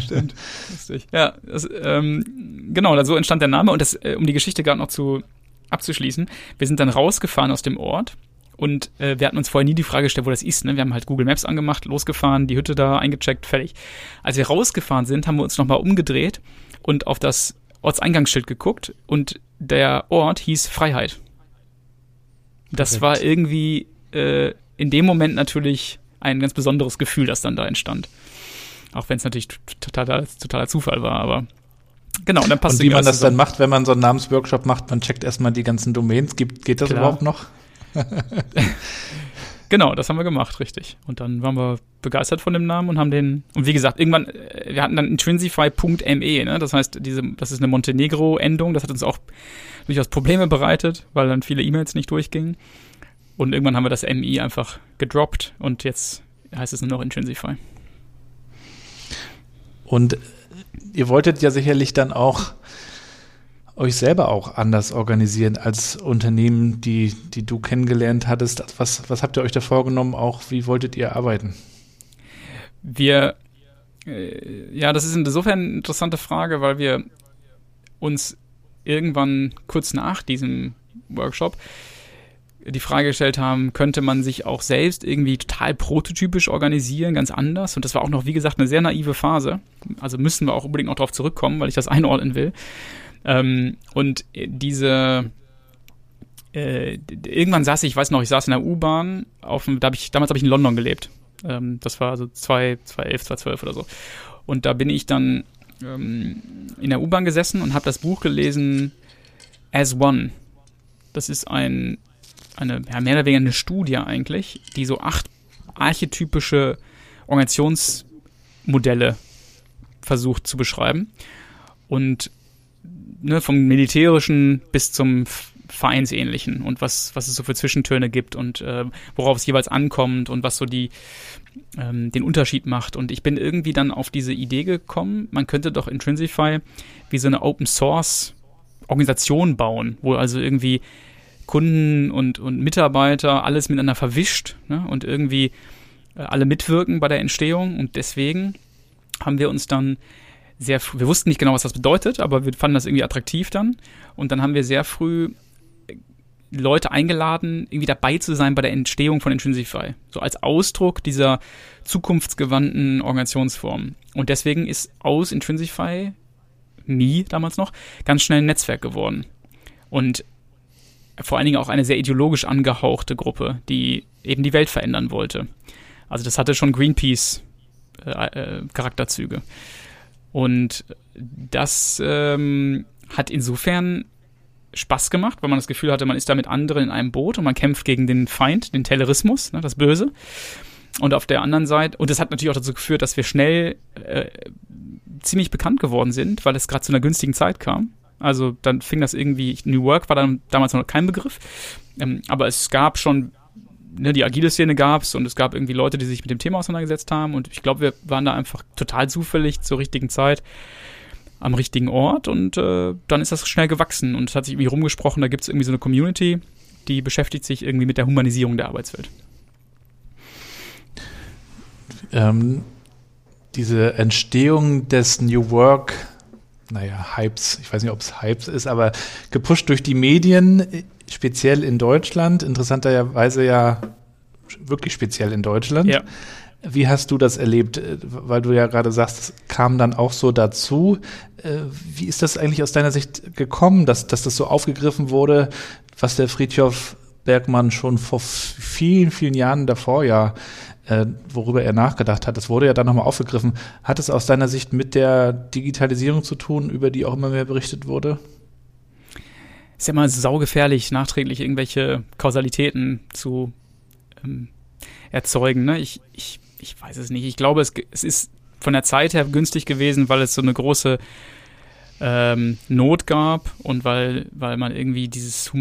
B: Stimmt. Lustig. Ja, das, ähm, genau, so entstand der Name und das, äh, um die Geschichte gerade noch zu abzuschließen, wir sind dann rausgefahren aus dem Ort und äh, wir hatten uns vorher nie die Frage gestellt, wo das ist. Ne? Wir haben halt Google Maps angemacht, losgefahren, die Hütte da eingecheckt, fertig. Als wir rausgefahren sind, haben wir uns nochmal umgedreht und auf das Ortseingangsschild geguckt und der Ort hieß Freiheit. Das Perfekt. war irgendwie äh, in dem Moment natürlich ein ganz besonderes Gefühl, das dann da entstand. Auch wenn es natürlich totaler, totaler Zufall war, aber genau,
A: dann passt Und wie man das zusammen. dann macht, wenn man so einen Namensworkshop macht, man checkt erstmal die ganzen Domains. Gibt, geht das Klar. überhaupt noch?
B: Genau, das haben wir gemacht, richtig. Und dann waren wir begeistert von dem Namen und haben den, und wie gesagt, irgendwann, äh, wir hatten dann intrinsify.me, ne? Das heißt, diese, das ist eine Montenegro-Endung, das hat uns auch durchaus Probleme bereitet, weil dann viele E-Mails nicht durchgingen. Und irgendwann haben wir das MI einfach gedroppt und jetzt heißt es nur noch Intrinsify.
A: Und ihr wolltet ja sicherlich dann auch euch selber auch anders organisieren als Unternehmen, die, die du kennengelernt hattest? Was, was habt ihr euch da vorgenommen? Auch wie wolltet ihr arbeiten?
B: Wir, äh, ja, das ist insofern eine interessante Frage, weil wir uns irgendwann kurz nach diesem Workshop die Frage gestellt haben, könnte man sich auch selbst irgendwie total prototypisch organisieren, ganz anders. Und das war auch noch, wie gesagt, eine sehr naive Phase. Also müssen wir auch unbedingt noch darauf zurückkommen, weil ich das einordnen will. Ähm, und diese, äh, irgendwann saß ich, ich weiß noch, ich saß in der U-Bahn, auf dem, da hab ich, damals habe ich in London gelebt. Ähm, das war so 2011, 2012 oder so. Und da bin ich dann ähm, in der U-Bahn gesessen und habe das Buch gelesen As One. Das ist ein, eine, ja, mehr oder weniger eine Studie eigentlich, die so acht archetypische Organisationsmodelle versucht zu beschreiben. Und ne, vom Militärischen bis zum Vereinsähnlichen und was, was es so für Zwischentöne gibt und äh, worauf es jeweils ankommt und was so die ähm, den Unterschied macht. Und ich bin irgendwie dann auf diese Idee gekommen, man könnte doch Intrinsify wie so eine Open Source Organisation bauen, wo also irgendwie Kunden und, und Mitarbeiter alles miteinander verwischt ne, und irgendwie äh, alle mitwirken bei der Entstehung. Und deswegen haben wir uns dann sehr, wir wussten nicht genau, was das bedeutet, aber wir fanden das irgendwie attraktiv dann. Und dann haben wir sehr früh Leute eingeladen, irgendwie dabei zu sein bei der Entstehung von Intrinsify. So als Ausdruck dieser zukunftsgewandten Organisationsform. Und deswegen ist aus Intrinsify, Me damals noch, ganz schnell ein Netzwerk geworden. Und vor allen Dingen auch eine sehr ideologisch angehauchte Gruppe, die eben die Welt verändern wollte. Also das hatte schon Greenpeace äh, äh, Charakterzüge. Und das ähm, hat insofern Spaß gemacht, weil man das Gefühl hatte, man ist da mit anderen in einem Boot und man kämpft gegen den Feind, den Terrorismus, ne, das Böse. Und auf der anderen Seite, und das hat natürlich auch dazu geführt, dass wir schnell äh, ziemlich bekannt geworden sind, weil es gerade zu einer günstigen Zeit kam. Also dann fing das irgendwie, New Work war dann damals noch kein Begriff, ähm, aber es gab schon, ne, die agile Szene gab es und es gab irgendwie Leute, die sich mit dem Thema auseinandergesetzt haben und ich glaube, wir waren da einfach total zufällig zur richtigen Zeit am richtigen Ort und äh, dann ist das schnell gewachsen und es hat sich irgendwie rumgesprochen, da gibt es irgendwie so eine Community, die beschäftigt sich irgendwie mit der Humanisierung der Arbeitswelt.
A: Ähm, diese Entstehung des New Work, naja, Hypes, ich weiß nicht, ob es Hypes ist, aber gepusht durch die Medien, speziell in Deutschland, interessanterweise ja wirklich speziell in Deutschland. Ja. Wie hast du das erlebt? Äh, weil du ja gerade sagst, es kam dann auch so dazu. Äh, wie ist das eigentlich aus deiner Sicht gekommen, dass, dass das so aufgegriffen wurde, was der Friedhof Bergmann schon vor vielen, vielen Jahren davor ja, äh, worüber er nachgedacht hat. Das wurde ja dann nochmal aufgegriffen. Hat es aus deiner Sicht mit der Digitalisierung zu tun, über die auch immer mehr berichtet wurde?
B: Ist ja immer saugefährlich, nachträglich irgendwelche Kausalitäten zu ähm, erzeugen. Ne? Ich, ich ich weiß es nicht. Ich glaube, es, es ist von der Zeit her günstig gewesen, weil es so eine große ähm, Not gab und weil, weil man irgendwie dieses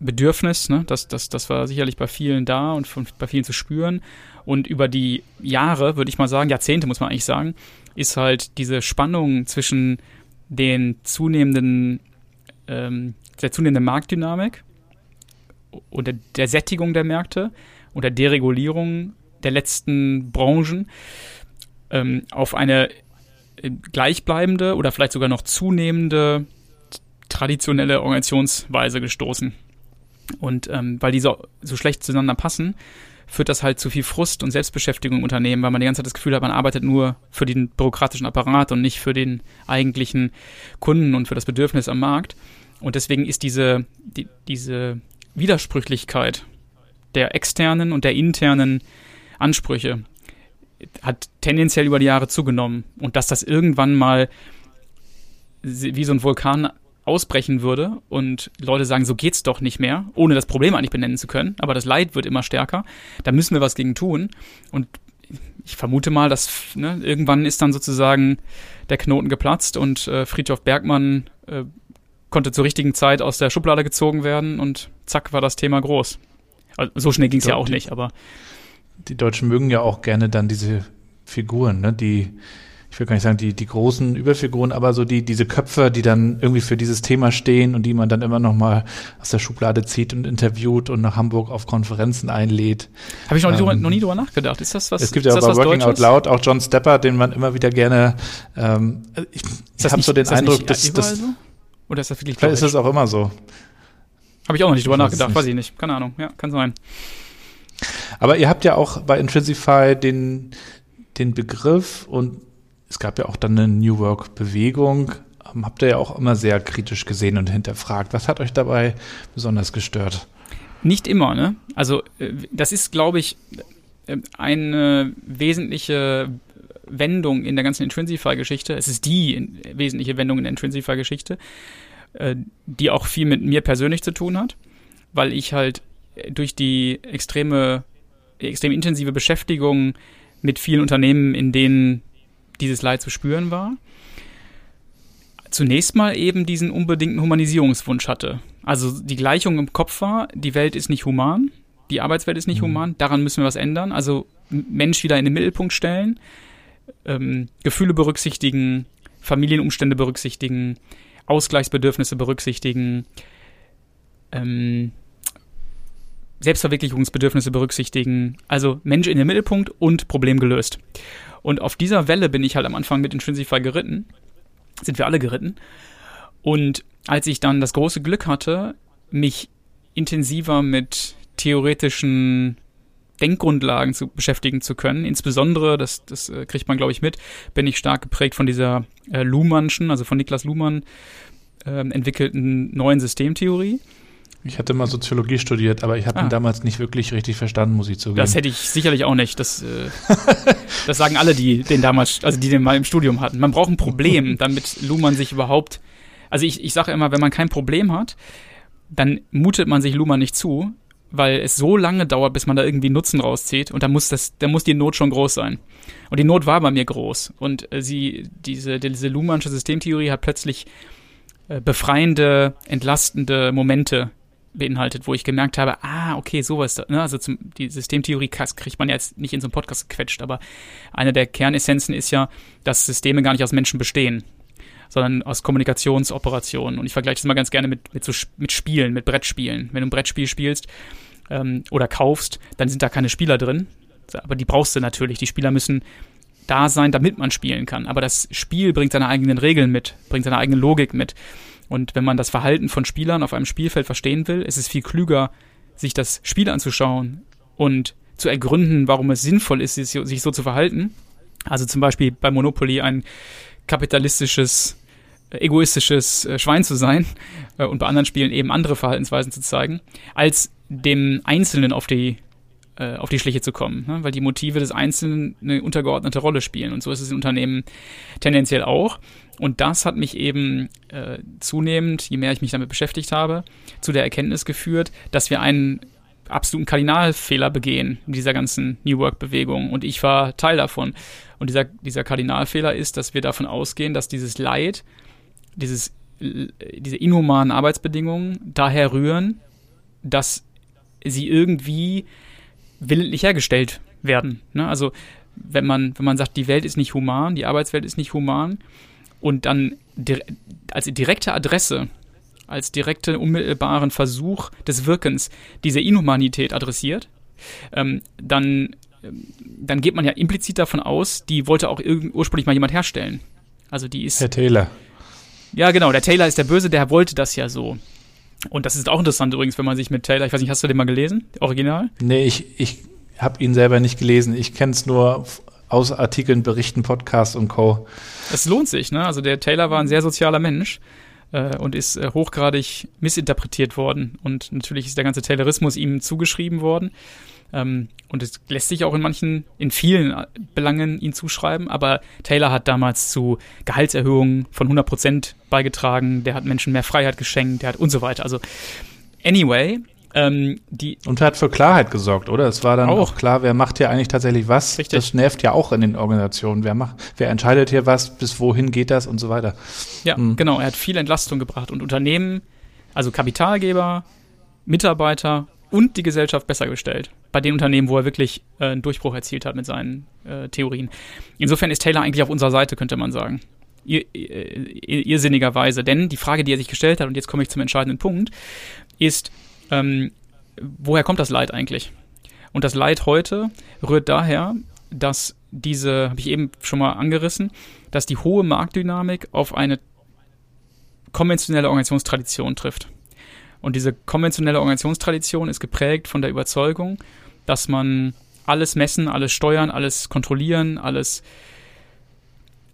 B: Humanisierungsbedürfnis, ne, das, das, das war sicherlich bei vielen da und von, bei vielen zu spüren. Und über die Jahre, würde ich mal sagen, Jahrzehnte muss man eigentlich sagen, ist halt diese Spannung zwischen den zunehmenden, ähm, der zunehmenden Marktdynamik und der, der Sättigung der Märkte oder Deregulierung der letzten Branchen ähm, auf eine äh, gleichbleibende oder vielleicht sogar noch zunehmende traditionelle Organisationsweise gestoßen. Und ähm, weil die so, so schlecht zueinander passen, führt das halt zu viel Frust und Selbstbeschäftigung im Unternehmen, weil man die ganze Zeit das Gefühl hat, man arbeitet nur für den bürokratischen Apparat und nicht für den eigentlichen Kunden und für das Bedürfnis am Markt. Und deswegen ist diese, die, diese Widersprüchlichkeit der externen und der internen Ansprüche hat tendenziell über die Jahre zugenommen und dass das irgendwann mal wie so ein Vulkan ausbrechen würde und Leute sagen, so geht's doch nicht mehr, ohne das Problem eigentlich benennen zu können, aber das Leid wird immer stärker, da müssen wir was gegen tun und ich vermute mal, dass ne, irgendwann ist dann sozusagen der Knoten geplatzt und äh, Friedhof Bergmann äh, konnte zur richtigen Zeit aus der Schublade gezogen werden und zack war das Thema groß. Also, so schnell ging es ja auch nicht, aber.
A: Die Deutschen mögen ja auch gerne dann diese Figuren, ne? Die, ich will gar nicht sagen, die, die großen Überfiguren, aber so die, diese Köpfe, die dann irgendwie für dieses Thema stehen und die man dann immer noch mal aus der Schublade zieht und interviewt und nach Hamburg auf Konferenzen einlädt.
B: Habe ich noch, ähm, nie, noch nie drüber nachgedacht. Ist das was?
A: Es gibt ja
B: bei
A: Working Out Loud auch John Stepper, den man immer wieder gerne, ähm, ich, ich habe so den Eindruck, dass, dass so?
B: Oder ist das wirklich
A: Vielleicht ist es auch immer so.
B: Habe ich auch noch nicht drüber nachgedacht, nicht. weiß ich nicht. Keine Ahnung, ja, kann sein.
A: Aber ihr habt ja auch bei Intrinsify den, den Begriff und es gab ja auch dann eine New Work-Bewegung, habt ihr ja auch immer sehr kritisch gesehen und hinterfragt. Was hat euch dabei besonders gestört?
B: Nicht immer, ne? Also äh, das ist, glaube ich, äh, eine wesentliche Wendung in der ganzen Intrinsify-Geschichte. Es ist die wesentliche Wendung in der Intrinsify-Geschichte, äh, die auch viel mit mir persönlich zu tun hat, weil ich halt durch die extreme, extrem intensive Beschäftigung mit vielen Unternehmen, in denen dieses Leid zu spüren war, zunächst mal eben diesen unbedingten Humanisierungswunsch hatte. Also die Gleichung im Kopf war, die Welt ist nicht human, die Arbeitswelt ist nicht mhm. human, daran müssen wir was ändern. Also Mensch wieder in den Mittelpunkt stellen, ähm, Gefühle berücksichtigen, Familienumstände berücksichtigen, Ausgleichsbedürfnisse berücksichtigen, ähm, Selbstverwirklichungsbedürfnisse berücksichtigen. Also Mensch in den Mittelpunkt und Problem gelöst. Und auf dieser Welle bin ich halt am Anfang mit Intrinsify geritten. Sind wir alle geritten. Und als ich dann das große Glück hatte, mich intensiver mit theoretischen Denkgrundlagen zu beschäftigen zu können. Insbesondere, das, das äh, kriegt man, glaube ich, mit, bin ich stark geprägt von dieser äh, Luhmannschen, also von Niklas Luhmann äh, entwickelten neuen Systemtheorie.
A: Ich hatte mal Soziologie studiert, aber ich habe ah. ihn damals nicht wirklich richtig verstanden, muss ich zugeben.
B: Das hätte ich sicherlich auch nicht. Das, äh, das sagen alle, die den damals, also die den mal im Studium hatten. Man braucht ein Problem, damit Luhmann sich überhaupt. Also ich, ich sage immer, wenn man kein Problem hat, dann mutet man sich Luhmann nicht zu, weil es so lange dauert, bis man da irgendwie Nutzen rauszieht und da muss das, da muss die Not schon groß sein. Und die Not war bei mir groß und äh, sie, diese, diese Luhmannsche Systemtheorie hat plötzlich äh, befreiende, entlastende Momente beinhaltet, wo ich gemerkt habe, ah, okay, sowas, ne? also zum, die Systemtheorie kriegt man ja jetzt nicht in so einem Podcast gequetscht, aber eine der Kernessenzen ist ja, dass Systeme gar nicht aus Menschen bestehen, sondern aus Kommunikationsoperationen. Und ich vergleiche das mal ganz gerne mit, mit, so, mit Spielen, mit Brettspielen. Wenn du ein Brettspiel spielst ähm, oder kaufst, dann sind da keine Spieler drin. Aber die brauchst du natürlich. Die Spieler müssen da sein, damit man spielen kann. Aber das Spiel bringt seine eigenen Regeln mit, bringt seine eigene Logik mit. Und wenn man das Verhalten von Spielern auf einem Spielfeld verstehen will, ist es viel klüger, sich das Spiel anzuschauen und zu ergründen, warum es sinnvoll ist, sich so zu verhalten. Also zum Beispiel bei Monopoly ein kapitalistisches egoistisches äh, Schwein zu sein äh, und bei anderen Spielen eben andere Verhaltensweisen zu zeigen, als dem Einzelnen auf die äh, auf die Schliche zu kommen, ne? weil die Motive des Einzelnen eine untergeordnete Rolle spielen. Und so ist es in Unternehmen tendenziell auch. Und das hat mich eben äh, zunehmend, je mehr ich mich damit beschäftigt habe, zu der Erkenntnis geführt, dass wir einen absoluten Kardinalfehler begehen in dieser ganzen New Work-Bewegung. Und ich war Teil davon. Und dieser, dieser Kardinalfehler ist, dass wir davon ausgehen, dass dieses Leid, dieses, diese inhumanen Arbeitsbedingungen daher rühren, dass sie irgendwie willentlich hergestellt werden. Ne? Also wenn man, wenn man sagt, die Welt ist nicht human, die Arbeitswelt ist nicht human und dann als direkte Adresse, als direkten unmittelbaren Versuch des Wirkens diese Inhumanität adressiert, ähm, dann, dann geht man ja implizit davon aus, die wollte auch ursprünglich mal jemand herstellen. Also die ist.
A: Herr Taylor.
B: Ja, genau. Der Taylor ist der Böse, der wollte das ja so. Und das ist auch interessant übrigens, wenn man sich mit Taylor, ich weiß nicht, hast du den mal gelesen, Original?
A: Nee, ich, ich habe ihn selber nicht gelesen. Ich kenne es nur aus Artikeln, Berichten, Podcasts und Co.
B: Es lohnt sich, ne? Also der Taylor war ein sehr sozialer Mensch äh, und ist äh, hochgradig missinterpretiert worden. Und natürlich ist der ganze Taylorismus ihm zugeschrieben worden. Ähm, und es lässt sich auch in manchen, in vielen Belangen ihn zuschreiben, aber Taylor hat damals zu Gehaltserhöhungen von 100 Prozent beigetragen, der hat Menschen mehr Freiheit geschenkt, der hat und so weiter. Also, anyway, ähm, die
A: und hat für Klarheit gesorgt, oder? Es war dann auch, auch klar, wer macht hier eigentlich tatsächlich was. Richtig. Das nervt ja auch in den Organisationen. Wer macht, wer entscheidet hier was, bis wohin geht das und so weiter.
B: Ja, mhm. genau. Er hat viel Entlastung gebracht und Unternehmen, also Kapitalgeber, Mitarbeiter und die Gesellschaft besser gestellt. Bei den Unternehmen, wo er wirklich äh, einen Durchbruch erzielt hat mit seinen äh, Theorien. Insofern ist Taylor eigentlich auf unserer Seite, könnte man sagen. Ir ir irrsinnigerweise. Denn die Frage, die er sich gestellt hat, und jetzt komme ich zum entscheidenden Punkt, ist, ähm, woher kommt das Leid eigentlich? Und das Leid heute rührt daher, dass diese, habe ich eben schon mal angerissen, dass die hohe Marktdynamik auf eine konventionelle Organisationstradition trifft. Und diese konventionelle Organisationstradition ist geprägt von der Überzeugung, dass man alles messen, alles steuern, alles kontrollieren, alles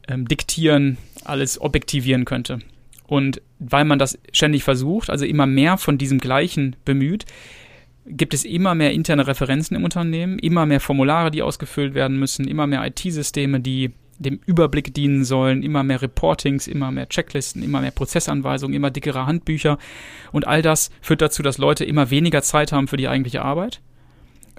B: ähm, diktieren, alles objektivieren könnte. Und weil man das ständig versucht, also immer mehr von diesem Gleichen bemüht, gibt es immer mehr interne Referenzen im Unternehmen, immer mehr Formulare, die ausgefüllt werden müssen, immer mehr IT-Systeme, die dem Überblick dienen sollen, immer mehr Reportings, immer mehr Checklisten, immer mehr Prozessanweisungen, immer dickere Handbücher. Und all das führt dazu, dass Leute immer weniger Zeit haben für die eigentliche Arbeit.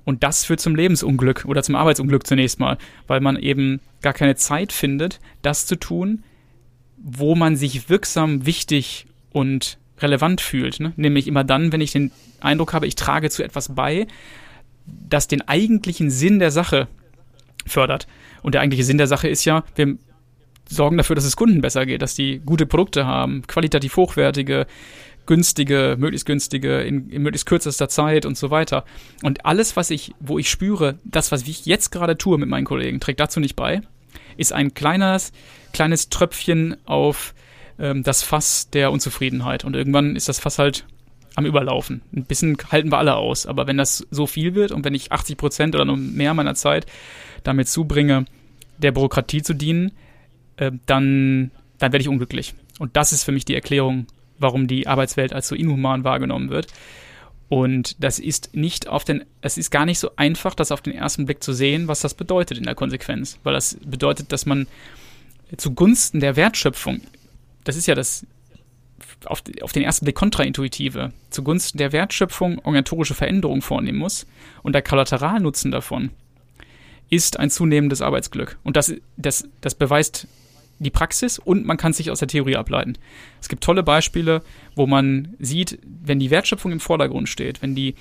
B: Und das führt zum Lebensunglück oder zum Arbeitsunglück zunächst mal, weil man eben gar keine Zeit findet, das zu tun, wo man sich wirksam wichtig und relevant fühlt. Ne? Nämlich immer dann, wenn ich den Eindruck habe, ich trage zu etwas bei, das den eigentlichen Sinn der Sache fördert. Und der eigentliche Sinn der Sache ist ja, wir sorgen dafür, dass es Kunden besser geht, dass die gute Produkte haben, qualitativ hochwertige, günstige, möglichst günstige, in, in, möglichst kürzester Zeit und so weiter. Und alles, was ich, wo ich spüre, das, was ich jetzt gerade tue mit meinen Kollegen, trägt dazu nicht bei, ist ein kleines, kleines Tröpfchen auf ähm, das Fass der Unzufriedenheit. Und irgendwann ist das Fass halt am Überlaufen. Ein bisschen halten wir alle aus. Aber wenn das so viel wird und wenn ich 80 Prozent oder noch mehr meiner Zeit damit zubringe, der Bürokratie zu dienen, äh, dann, dann werde ich unglücklich. Und das ist für mich die Erklärung, warum die Arbeitswelt als so inhuman wahrgenommen wird. Und das ist nicht auf den, es ist gar nicht so einfach, das auf den ersten Blick zu sehen, was das bedeutet in der Konsequenz. Weil das bedeutet, dass man zugunsten der Wertschöpfung, das ist ja das auf, auf den ersten Blick kontraintuitive, zugunsten der Wertschöpfung organisatorische Veränderungen vornehmen muss und der Kollateralnutzen davon ist ein zunehmendes Arbeitsglück. Und das, das, das beweist die Praxis und man kann sich aus der Theorie ableiten. Es gibt tolle Beispiele, wo man sieht, wenn die Wertschöpfung im Vordergrund steht, wenn die,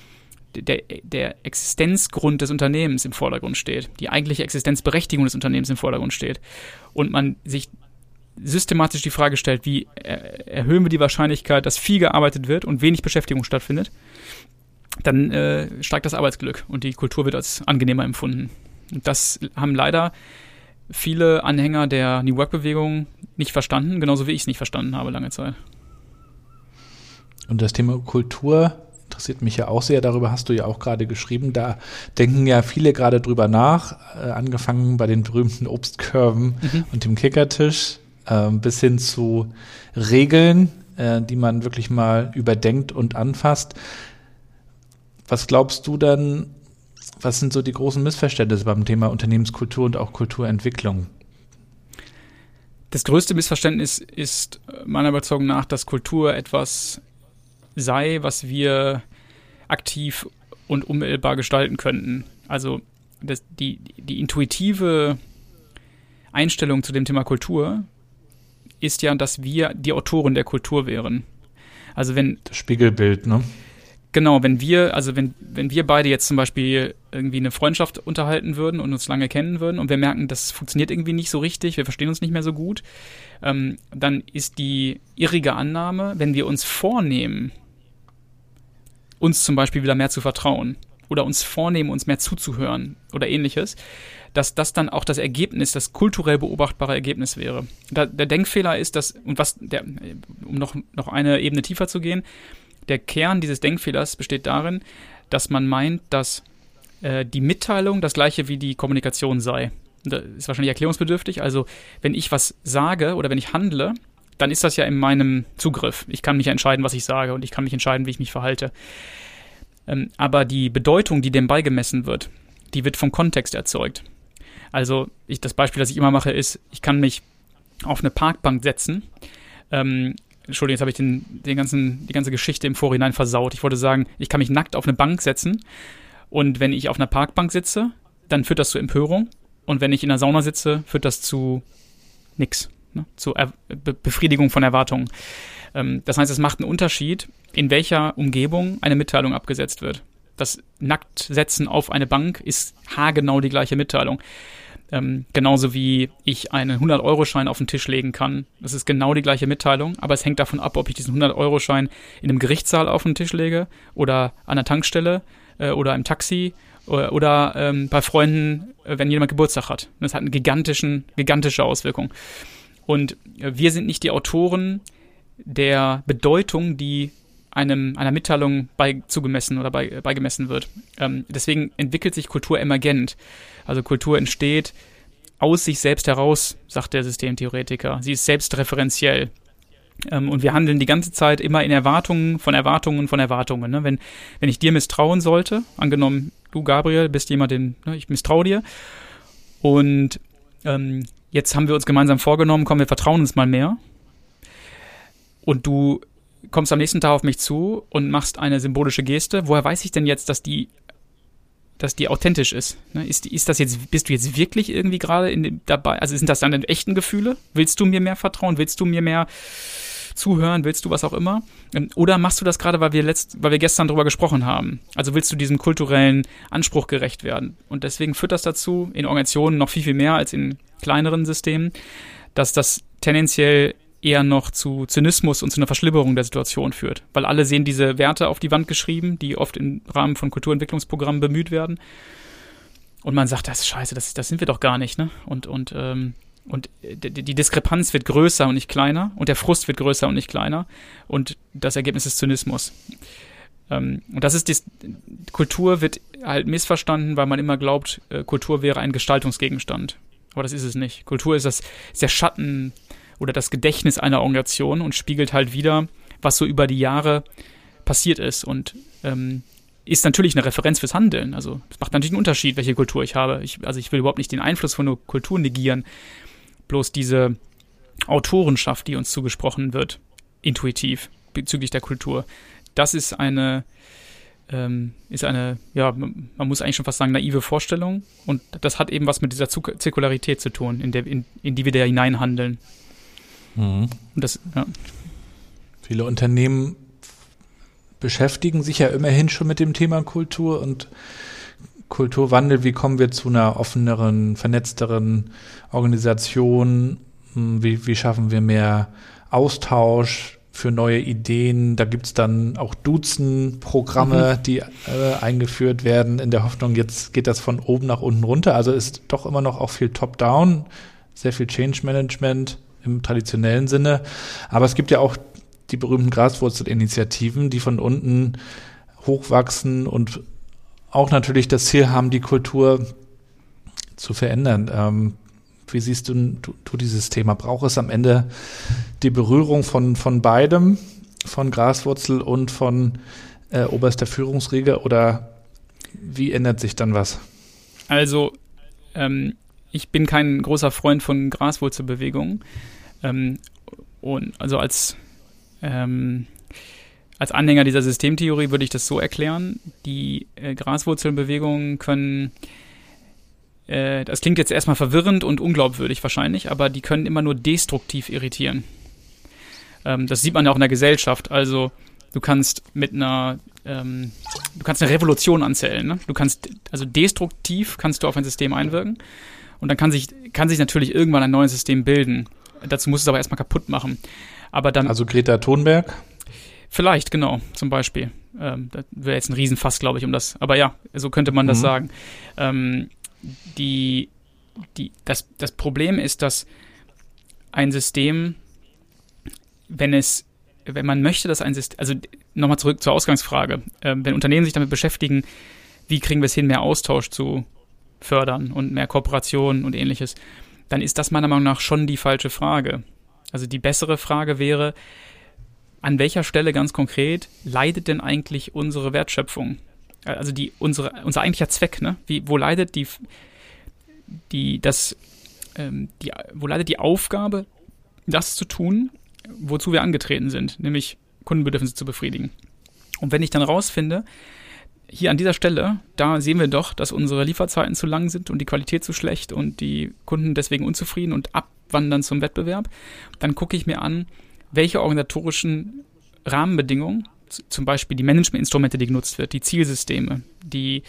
B: der, der Existenzgrund des Unternehmens im Vordergrund steht, die eigentliche Existenzberechtigung des Unternehmens im Vordergrund steht und man sich systematisch die Frage stellt, wie erhöhen wir die Wahrscheinlichkeit, dass viel gearbeitet wird und wenig Beschäftigung stattfindet, dann äh, steigt das Arbeitsglück und die Kultur wird als angenehmer empfunden. Und das haben leider viele Anhänger der New Work-Bewegung nicht verstanden, genauso wie ich es nicht verstanden habe lange Zeit.
A: Und das Thema Kultur interessiert mich ja auch sehr. Darüber hast du ja auch gerade geschrieben. Da denken ja viele gerade drüber nach, äh, angefangen bei den berühmten Obstkörben mhm. und dem Kickertisch äh, bis hin zu Regeln, äh, die man wirklich mal überdenkt und anfasst. Was glaubst du dann, was sind so die großen Missverständnisse beim Thema Unternehmenskultur und auch Kulturentwicklung?
B: Das größte Missverständnis ist meiner Überzeugung nach, dass Kultur etwas sei, was wir aktiv und unmittelbar gestalten könnten. Also das, die, die intuitive Einstellung zu dem Thema Kultur ist ja, dass wir die Autoren der Kultur wären. Also wenn.
A: Das Spiegelbild, ne?
B: Genau, wenn wir, also wenn, wenn wir beide jetzt zum Beispiel irgendwie eine Freundschaft unterhalten würden und uns lange kennen würden und wir merken, das funktioniert irgendwie nicht so richtig, wir verstehen uns nicht mehr so gut, ähm, dann ist die irrige Annahme, wenn wir uns vornehmen, uns zum Beispiel wieder mehr zu vertrauen oder uns vornehmen, uns mehr zuzuhören oder ähnliches, dass das dann auch das Ergebnis, das kulturell beobachtbare Ergebnis wäre. Da, der Denkfehler ist, dass, und was, der, um noch, noch eine Ebene tiefer zu gehen, der Kern dieses Denkfehlers besteht darin, dass man meint, dass äh, die Mitteilung das gleiche wie die Kommunikation sei. Das ist wahrscheinlich erklärungsbedürftig. Also, wenn ich was sage oder wenn ich handle, dann ist das ja in meinem Zugriff. Ich kann mich entscheiden, was ich sage und ich kann mich entscheiden, wie ich mich verhalte. Ähm, aber die Bedeutung, die dem beigemessen wird, die wird vom Kontext erzeugt. Also ich, das Beispiel, das ich immer mache, ist, ich kann mich auf eine Parkbank setzen. Ähm, Entschuldigung, jetzt habe ich den, den ganzen, die ganze Geschichte im Vorhinein versaut. Ich wollte sagen, ich kann mich nackt auf eine Bank setzen und wenn ich auf einer Parkbank sitze, dann führt das zu Empörung und wenn ich in der Sauna sitze, führt das zu nix, ne? zu er Be Befriedigung von Erwartungen. Ähm, das heißt, es macht einen Unterschied, in welcher Umgebung eine Mitteilung abgesetzt wird das Nacktsetzen auf eine Bank ist haargenau die gleiche Mitteilung. Ähm, genauso wie ich einen 100-Euro-Schein auf den Tisch legen kann. Das ist genau die gleiche Mitteilung, aber es hängt davon ab, ob ich diesen 100-Euro-Schein in einem Gerichtssaal auf den Tisch lege oder an der Tankstelle äh, oder im Taxi oder, oder ähm, bei Freunden, äh, wenn jemand Geburtstag hat. Das hat eine gigantischen, gigantische Auswirkung. Und äh, wir sind nicht die Autoren der Bedeutung, die einem, einer Mitteilung beizugemessen oder bei, beigemessen wird. Ähm, deswegen entwickelt sich Kultur emergent. Also Kultur entsteht aus sich selbst heraus, sagt der Systemtheoretiker. Sie ist selbstreferenziell. Ähm, und wir handeln die ganze Zeit immer in Erwartungen von Erwartungen von Erwartungen. Ne? Wenn, wenn ich dir misstrauen sollte, angenommen, du, Gabriel, bist jemand, den ne, ich misstraue dir. Und ähm, jetzt haben wir uns gemeinsam vorgenommen, komm, wir vertrauen uns mal mehr. Und du kommst am nächsten Tag auf mich zu und machst eine symbolische Geste. Woher weiß ich denn jetzt, dass die dass die authentisch ist. Ne? Ist, ist das jetzt, bist du jetzt wirklich irgendwie gerade in, dabei? Also sind das dann echten Gefühle? Willst du mir mehr vertrauen? Willst du mir mehr zuhören? Willst du was auch immer? Ähm, oder machst du das gerade, weil wir letzt, weil wir gestern drüber gesprochen haben? Also willst du diesem kulturellen Anspruch gerecht werden? Und deswegen führt das dazu, in Organisationen noch viel, viel mehr als in kleineren Systemen, dass das tendenziell eher noch zu Zynismus und zu einer Verschlimmerung der Situation führt. Weil alle sehen diese Werte auf die Wand geschrieben, die oft im Rahmen von Kulturentwicklungsprogrammen bemüht werden. Und man sagt, das ist scheiße, das, das sind wir doch gar nicht, ne? Und, und, ähm, und die, die Diskrepanz wird größer und nicht kleiner und der Frust wird größer und nicht kleiner. Und das Ergebnis ist Zynismus. Ähm, und das ist die Kultur wird halt missverstanden, weil man immer glaubt, äh, Kultur wäre ein Gestaltungsgegenstand. Aber das ist es nicht. Kultur ist das, ist der Schatten oder das Gedächtnis einer Organisation und spiegelt halt wieder, was so über die Jahre passiert ist und ähm, ist natürlich eine Referenz fürs Handeln. Also es macht natürlich einen Unterschied, welche Kultur ich habe. Ich, also ich will überhaupt nicht den Einfluss von einer Kultur negieren, bloß diese Autorenschaft, die uns zugesprochen wird, intuitiv bezüglich der Kultur. Das ist eine ähm, ist eine, ja, man muss eigentlich schon fast sagen, naive Vorstellung. Und das hat eben was mit dieser Zirkularität zu tun, in, der, in, in die wir da hineinhandeln.
A: Mhm. Das, ja. Viele Unternehmen beschäftigen sich ja immerhin schon mit dem Thema Kultur und Kulturwandel. Wie kommen wir zu einer offeneren, vernetzteren Organisation? Hm, wie, wie schaffen wir mehr Austausch für neue Ideen? Da gibt's dann auch Duzen-Programme, mhm. die äh, eingeführt werden, in der Hoffnung, jetzt geht das von oben nach unten runter. Also ist doch immer noch auch viel Top-Down, sehr viel Change-Management im traditionellen Sinne. Aber es gibt ja auch die berühmten Graswurzelinitiativen, die von unten hochwachsen und auch natürlich das Ziel haben, die Kultur zu verändern. Ähm, wie siehst du, du, du, dieses Thema? Braucht es am Ende die Berührung von, von beidem, von Graswurzel und von äh, oberster Führungsriege oder wie ändert sich dann was?
B: Also, ähm, ich bin kein großer Freund von Graswurzelbewegungen. Ähm, und also als, ähm, als Anhänger dieser Systemtheorie würde ich das so erklären, die äh, Graswurzelbewegungen können äh, das klingt jetzt erstmal verwirrend und unglaubwürdig wahrscheinlich, aber die können immer nur destruktiv irritieren. Ähm, das sieht man ja auch in der Gesellschaft. Also du kannst mit einer, ähm, du kannst eine Revolution anzählen. Ne? Du kannst, also destruktiv kannst du auf ein System einwirken und dann kann sich, kann sich natürlich irgendwann ein neues System bilden. Dazu muss es aber erstmal kaputt machen. Aber dann.
A: Also Greta Thunberg?
B: Vielleicht, genau, zum Beispiel. Ähm, das wäre jetzt ein Riesenfass, glaube ich, um das. Aber ja, so könnte man das mhm. sagen. Ähm, die, die, das, das Problem ist, dass ein System, wenn es, wenn man möchte, dass ein System, also nochmal zurück zur Ausgangsfrage, äh, wenn Unternehmen sich damit beschäftigen, wie kriegen wir es hin, mehr Austausch zu fördern und mehr Kooperation und ähnliches, dann ist das meiner Meinung nach schon die falsche Frage. Also die bessere Frage wäre, an welcher Stelle ganz konkret leidet denn eigentlich unsere Wertschöpfung? Also die, unsere, unser eigentlicher Zweck, ne? Wie, wo leidet die, die, das, ähm, die, wo leidet die Aufgabe, das zu tun, wozu wir angetreten sind, nämlich Kundenbedürfnisse zu befriedigen? Und wenn ich dann rausfinde, hier an dieser Stelle, da sehen wir doch, dass unsere Lieferzeiten zu lang sind und die Qualität zu schlecht und die Kunden deswegen unzufrieden und abwandern zum Wettbewerb. Dann gucke ich mir an, welche organisatorischen Rahmenbedingungen, zum Beispiel die Managementinstrumente, die genutzt wird, die Zielsysteme, die,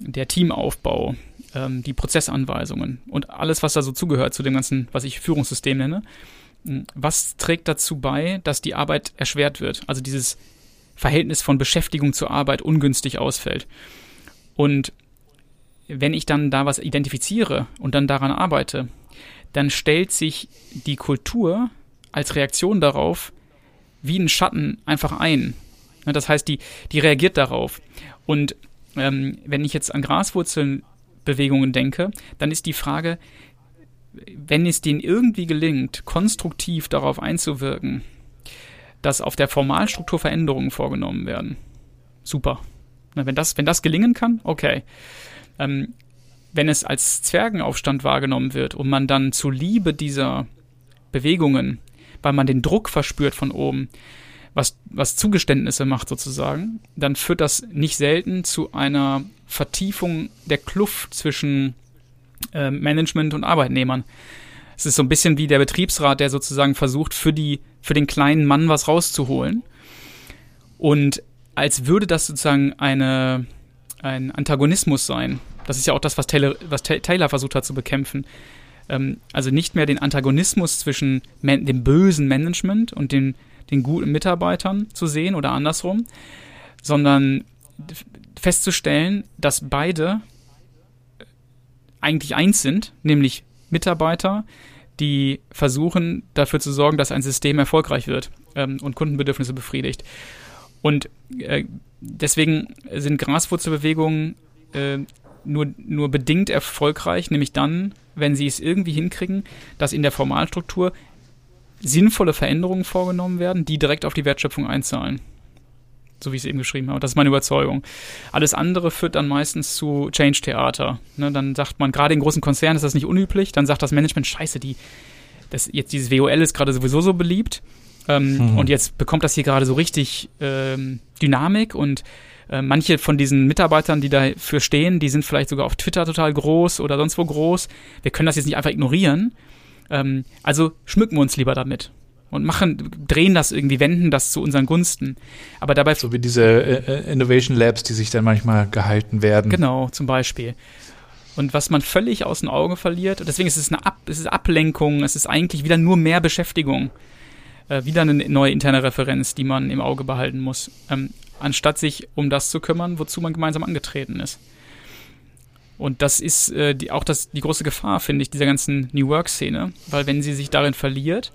B: der Teamaufbau, ähm, die Prozessanweisungen und alles, was da so zugehört zu dem ganzen, was ich Führungssystem nenne, was trägt dazu bei, dass die Arbeit erschwert wird? Also dieses Verhältnis von Beschäftigung zur Arbeit ungünstig ausfällt. Und wenn ich dann da was identifiziere und dann daran arbeite, dann stellt sich die Kultur als Reaktion darauf wie ein Schatten einfach ein. Das heißt, die, die reagiert darauf. Und ähm, wenn ich jetzt an Graswurzelbewegungen denke, dann ist die Frage, wenn es denen irgendwie gelingt, konstruktiv darauf einzuwirken, dass auf der Formalstruktur Veränderungen vorgenommen werden, super. Na, wenn, das, wenn das gelingen kann, okay. Ähm, wenn es als Zwergenaufstand wahrgenommen wird und man dann zu Liebe dieser Bewegungen, weil man den Druck verspürt von oben, was, was Zugeständnisse macht sozusagen, dann führt das nicht selten zu einer Vertiefung der Kluft zwischen äh, Management und Arbeitnehmern. Es ist so ein bisschen wie der Betriebsrat, der sozusagen versucht, für, die, für den kleinen Mann was rauszuholen. Und als würde das sozusagen eine, ein Antagonismus sein. Das ist ja auch das, was Taylor, was Taylor versucht hat zu bekämpfen. Ähm, also nicht mehr den Antagonismus zwischen man, dem bösen Management und den, den guten Mitarbeitern zu sehen oder andersrum, sondern festzustellen, dass beide eigentlich eins sind, nämlich Mitarbeiter, die versuchen dafür zu sorgen, dass ein System erfolgreich wird ähm, und Kundenbedürfnisse befriedigt. Und äh, deswegen sind Graswurzelbewegungen äh, nur, nur bedingt erfolgreich, nämlich dann, wenn sie es irgendwie hinkriegen, dass in der Formalstruktur sinnvolle Veränderungen vorgenommen werden, die direkt auf die Wertschöpfung einzahlen. So wie ich es eben geschrieben habe. Das ist meine Überzeugung. Alles andere führt dann meistens zu Change-Theater. Ne, dann sagt man, gerade in großen Konzernen ist das nicht unüblich, dann sagt das Management, scheiße, die, das, jetzt dieses WOL ist gerade sowieso so beliebt. Ähm, hm. Und jetzt bekommt das hier gerade so richtig ähm, Dynamik und äh, manche von diesen Mitarbeitern, die dafür stehen, die sind vielleicht sogar auf Twitter total groß oder sonst wo groß. Wir können das jetzt nicht einfach ignorieren. Ähm, also schmücken wir uns lieber damit und machen, drehen das irgendwie, wenden das zu unseren Gunsten. Aber dabei.
A: So wie diese äh, äh, Innovation Labs, die sich dann manchmal gehalten werden.
B: Genau, zum Beispiel. Und was man völlig aus den Augen verliert, deswegen ist es eine Ab es ist Ablenkung, es ist eigentlich wieder nur mehr Beschäftigung. Äh, wieder eine neue interne Referenz, die man im Auge behalten muss. Ähm, anstatt sich um das zu kümmern, wozu man gemeinsam angetreten ist. Und das ist äh, die, auch das, die große Gefahr, finde ich, dieser ganzen New Work-Szene, weil wenn sie sich darin verliert,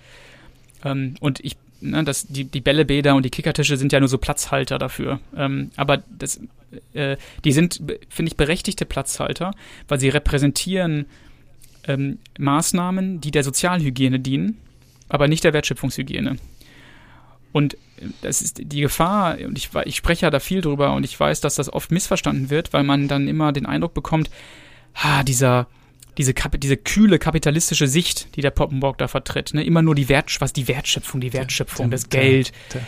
B: ähm, und ich, ne, das, die, die Bällebäder und die Kickertische sind ja nur so Platzhalter dafür. Ähm, aber das, äh, die sind, finde ich, berechtigte Platzhalter, weil sie repräsentieren ähm, Maßnahmen, die der Sozialhygiene dienen, aber nicht der Wertschöpfungshygiene. Und das ist die Gefahr, und ich, ich spreche ja da viel drüber und ich weiß, dass das oft missverstanden wird, weil man dann immer den Eindruck bekommt, ha, dieser, diese, diese kühle kapitalistische Sicht, die der Poppenborg da vertritt, ne? immer nur die Wert, was die Wertschöpfung, die Wertschöpfung, der, das der, Geld.
A: Der,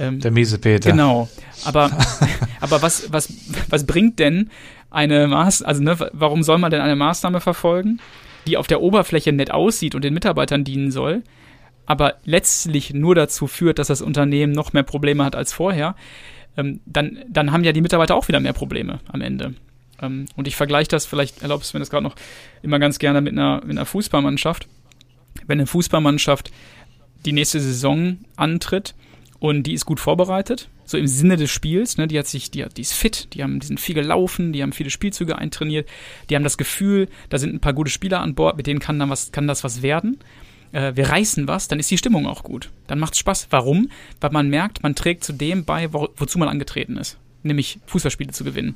A: ähm, der miese Peter.
B: Genau. Aber, aber was, was, was bringt denn eine Maßnahme, also ne, warum soll man denn eine Maßnahme verfolgen, die auf der Oberfläche nett aussieht und den Mitarbeitern dienen soll, aber letztlich nur dazu führt, dass das Unternehmen noch mehr Probleme hat als vorher, ähm, dann, dann haben ja die Mitarbeiter auch wieder mehr Probleme am Ende. Ähm, und ich vergleiche das, vielleicht erlaubst du mir das gerade noch immer ganz gerne mit einer, mit einer Fußballmannschaft. Wenn eine Fußballmannschaft die nächste Saison antritt und die ist gut vorbereitet, so im Sinne des Spiels, ne, die hat sich, die, die ist fit, die haben, die sind viel gelaufen, die haben viele Spielzüge eintrainiert, die haben das Gefühl, da sind ein paar gute Spieler an Bord, mit denen kann dann was, kann das was werden äh, wir reißen was, dann ist die Stimmung auch gut. Dann macht's Spaß. Warum? Weil man merkt, man trägt zu dem bei, wo, wozu man angetreten ist. Nämlich Fußballspiele zu gewinnen.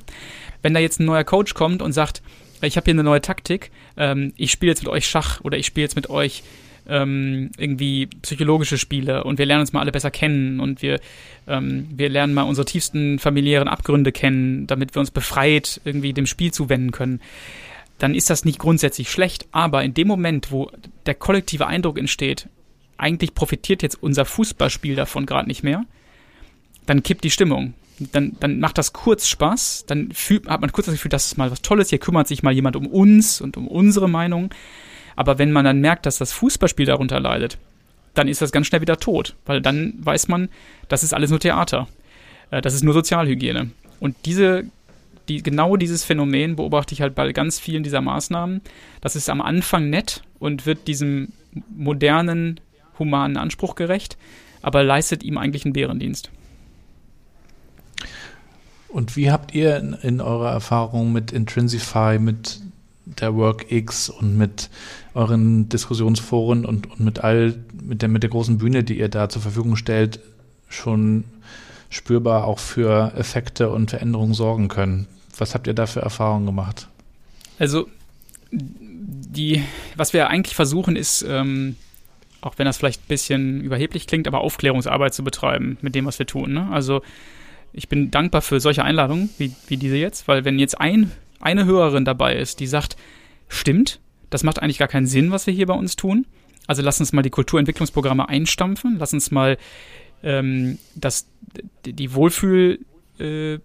B: Wenn da jetzt ein neuer Coach kommt und sagt, ich habe hier eine neue Taktik, ähm, ich spiele jetzt mit euch Schach oder ich spiele jetzt mit euch ähm, irgendwie psychologische Spiele und wir lernen uns mal alle besser kennen und wir, ähm, wir lernen mal unsere tiefsten familiären Abgründe kennen, damit wir uns befreit irgendwie dem Spiel zuwenden können dann ist das nicht grundsätzlich schlecht, aber in dem Moment, wo der kollektive Eindruck entsteht, eigentlich profitiert jetzt unser Fußballspiel davon gerade nicht mehr, dann kippt die Stimmung. Dann, dann macht das kurz Spaß, dann fühlt, hat man kurz das Gefühl, das ist mal was Tolles, hier kümmert sich mal jemand um uns und um unsere Meinung. Aber wenn man dann merkt, dass das Fußballspiel darunter leidet, dann ist das ganz schnell wieder tot, weil dann weiß man, das ist alles nur Theater. Äh, das ist nur Sozialhygiene. Und diese die, genau dieses Phänomen beobachte ich halt bei ganz vielen dieser Maßnahmen. Das ist am Anfang nett und wird diesem modernen, humanen Anspruch gerecht, aber leistet ihm eigentlich einen Bärendienst.
A: Und wie habt ihr in, in eurer Erfahrung mit Intrinsify, mit der WorkX und mit euren Diskussionsforen und, und mit all, mit der, mit der großen Bühne, die ihr da zur Verfügung stellt, schon spürbar auch für Effekte und Veränderungen sorgen können? Was habt ihr da für Erfahrungen gemacht?
B: Also, die was wir eigentlich versuchen, ist, ähm, auch wenn das vielleicht ein bisschen überheblich klingt, aber Aufklärungsarbeit zu betreiben mit dem, was wir tun. Ne? Also ich bin dankbar für solche Einladungen wie, wie diese jetzt, weil wenn jetzt ein, eine Hörerin dabei ist, die sagt, stimmt, das macht eigentlich gar keinen Sinn, was wir hier bei uns tun. Also lass uns mal die Kulturentwicklungsprogramme einstampfen, lass uns mal ähm, das, die Wohlfühl äh,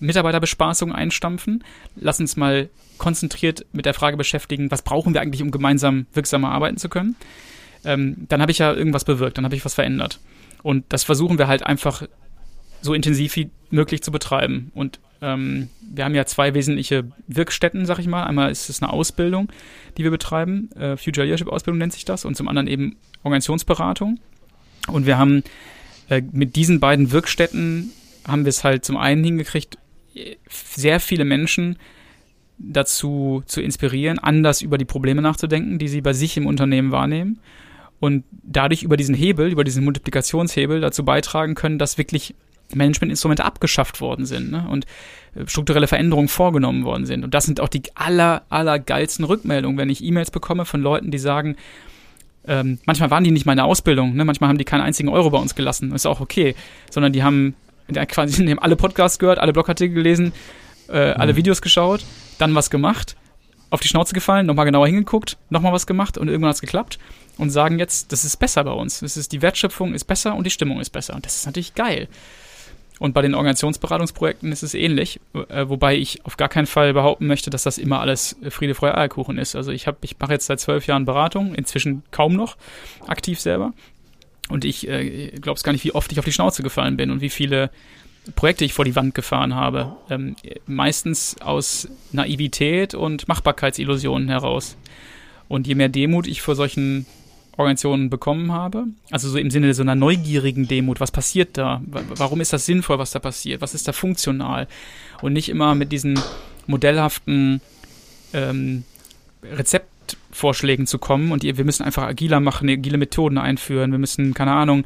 B: Mitarbeiterbespaßung einstampfen. Lass uns mal konzentriert mit der Frage beschäftigen, was brauchen wir eigentlich, um gemeinsam wirksamer arbeiten zu können. Ähm, dann habe ich ja irgendwas bewirkt, dann habe ich was verändert. Und das versuchen wir halt einfach so intensiv wie möglich zu betreiben. Und ähm, wir haben ja zwei wesentliche Wirkstätten, sag ich mal. Einmal ist es eine Ausbildung, die wir betreiben. Äh, Future Leadership Ausbildung nennt sich das. Und zum anderen eben Organisationsberatung. Und wir haben äh, mit diesen beiden Wirkstätten haben wir es halt zum einen hingekriegt, sehr viele Menschen dazu zu inspirieren, anders über die Probleme nachzudenken, die sie bei sich im Unternehmen wahrnehmen und dadurch über diesen Hebel, über diesen Multiplikationshebel dazu beitragen können, dass wirklich Managementinstrumente abgeschafft worden sind ne? und äh, strukturelle Veränderungen vorgenommen worden sind. Und das sind auch die aller, aller geilsten Rückmeldungen, wenn ich E-Mails bekomme von Leuten, die sagen, ähm, manchmal waren die nicht mal in der Ausbildung, ne? manchmal haben die keinen einzigen Euro bei uns gelassen, ist auch okay, sondern die haben quasi die haben alle Podcasts gehört, alle Blogartikel gelesen, äh, mhm. alle Videos geschaut, dann was gemacht, auf die Schnauze gefallen, nochmal genauer hingeguckt, nochmal was gemacht und irgendwann hat es geklappt und sagen jetzt, das ist besser bei uns. Das ist, die Wertschöpfung ist besser und die Stimmung ist besser. Und das ist natürlich geil. Und bei den Organisationsberatungsprojekten ist es ähnlich, äh, wobei ich auf gar keinen Fall behaupten möchte, dass das immer alles Friede, Freude, Eierkuchen ist. Also ich, ich mache jetzt seit zwölf Jahren Beratung, inzwischen kaum noch aktiv selber. Und ich äh, glaube es gar nicht, wie oft ich auf die Schnauze gefallen bin und wie viele Projekte ich vor die Wand gefahren habe. Ähm, meistens aus Naivität und Machbarkeitsillusionen heraus. Und je mehr Demut ich vor solchen Organisationen bekommen habe, also so im Sinne so einer neugierigen Demut, was passiert da? Warum ist das sinnvoll, was da passiert? Was ist da funktional? Und nicht immer mit diesen modellhaften ähm, Rezeptvorschlägen zu kommen und wir müssen einfach agiler machen, agile Methoden einführen, wir müssen, keine Ahnung,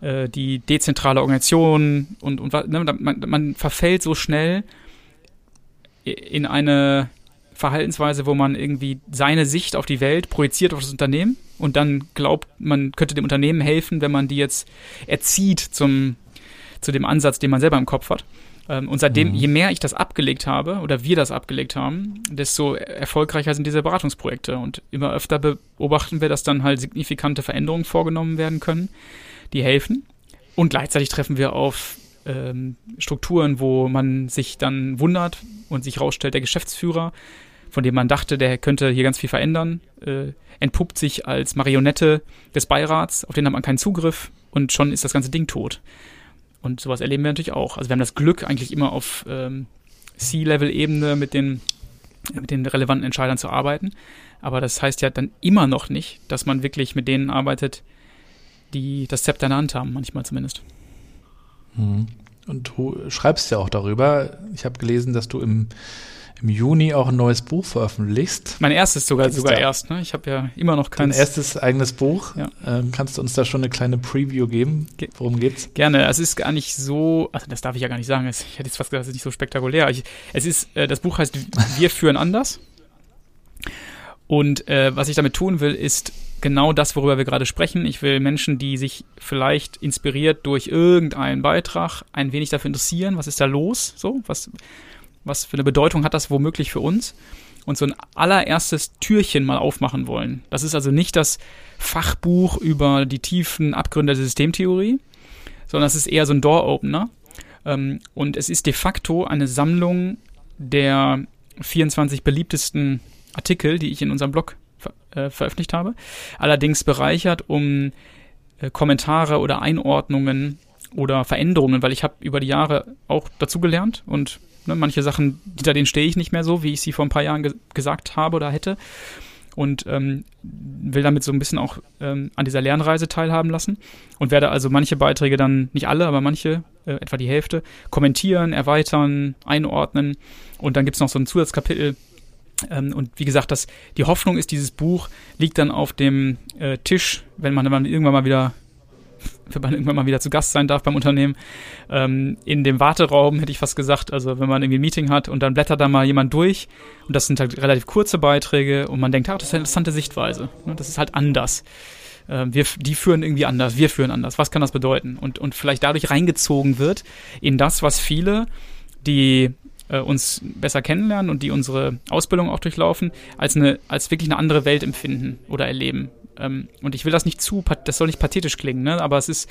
B: äh, die dezentrale Organisation und, und ne, man, man verfällt so schnell in eine Verhaltensweise, wo man irgendwie seine Sicht auf die Welt projiziert auf das Unternehmen und dann glaubt, man könnte dem Unternehmen helfen, wenn man die jetzt erzieht zum, zu dem Ansatz, den man selber im Kopf hat. Ähm, und seitdem, mhm. je mehr ich das abgelegt habe oder wir das abgelegt haben, desto erfolgreicher sind diese Beratungsprojekte. Und immer öfter beobachten wir, dass dann halt signifikante Veränderungen vorgenommen werden können, die helfen. Und gleichzeitig treffen wir auf ähm, Strukturen, wo man sich dann wundert und sich rausstellt, der Geschäftsführer, von dem man dachte, der könnte hier ganz viel verändern, äh, entpuppt sich als Marionette des Beirats, auf den hat man keinen Zugriff und schon ist das ganze Ding tot. Und sowas erleben wir natürlich auch. Also wir haben das Glück, eigentlich immer auf ähm, C-Level-Ebene mit den, mit den relevanten Entscheidern zu arbeiten. Aber das heißt ja dann immer noch nicht, dass man wirklich mit denen arbeitet, die das Zepter in der Hand haben, manchmal zumindest.
A: Mhm. Und du schreibst ja auch darüber. Ich habe gelesen, dass du im, im Juni auch ein neues Buch veröffentlichst.
B: Mein erstes sogar, sogar erst. Ne? Ich habe ja immer noch kein
A: erstes eigenes Buch. Ja. Ähm, kannst du uns da schon eine kleine Preview geben? Worum geht's?
B: Gerne. Es ist gar nicht so, also das darf ich ja gar nicht sagen. Ich hätte jetzt fast gesagt, es ist nicht so spektakulär. Ich, es ist, äh, das Buch heißt Wir führen anders. Und äh, was ich damit tun will, ist genau das, worüber wir gerade sprechen. Ich will Menschen, die sich vielleicht inspiriert durch irgendeinen Beitrag, ein wenig dafür interessieren, was ist da los, so, was, was für eine Bedeutung hat das womöglich für uns und so ein allererstes Türchen mal aufmachen wollen. Das ist also nicht das Fachbuch über die tiefen Abgründe der Systemtheorie, sondern es ist eher so ein Door-Opener. Ähm, und es ist de facto eine Sammlung der 24 beliebtesten Artikel, die ich in unserem Blog äh, veröffentlicht habe, allerdings bereichert um äh, Kommentare oder Einordnungen oder Veränderungen, weil ich habe über die Jahre auch dazugelernt und ne, manche Sachen, hinter denen stehe ich nicht mehr so, wie ich sie vor ein paar Jahren ge gesagt habe oder hätte. Und ähm, will damit so ein bisschen auch ähm, an dieser Lernreise teilhaben lassen und werde also manche Beiträge dann, nicht alle, aber manche, äh, etwa die Hälfte, kommentieren, erweitern, einordnen. Und dann gibt es noch so ein Zusatzkapitel, ähm, und wie gesagt, das, die Hoffnung ist, dieses Buch liegt dann auf dem äh, Tisch, wenn man dann irgendwann mal wieder wenn man irgendwann mal wieder zu Gast sein darf beim Unternehmen. Ähm, in dem Warteraum hätte ich fast gesagt, also wenn man irgendwie ein Meeting hat und dann blättert da mal jemand durch und das sind halt relativ kurze Beiträge und man denkt, ach, das ist eine interessante Sichtweise. Ne? Das ist halt anders. Ähm, wir, die führen irgendwie anders, wir führen anders. Was kann das bedeuten? Und, und vielleicht dadurch reingezogen wird in das, was viele, die äh, uns besser kennenlernen und die unsere Ausbildung auch durchlaufen, als eine, als wirklich eine andere Welt empfinden oder erleben. Ähm, und ich will das nicht zu, das soll nicht pathetisch klingen, ne? aber es ist,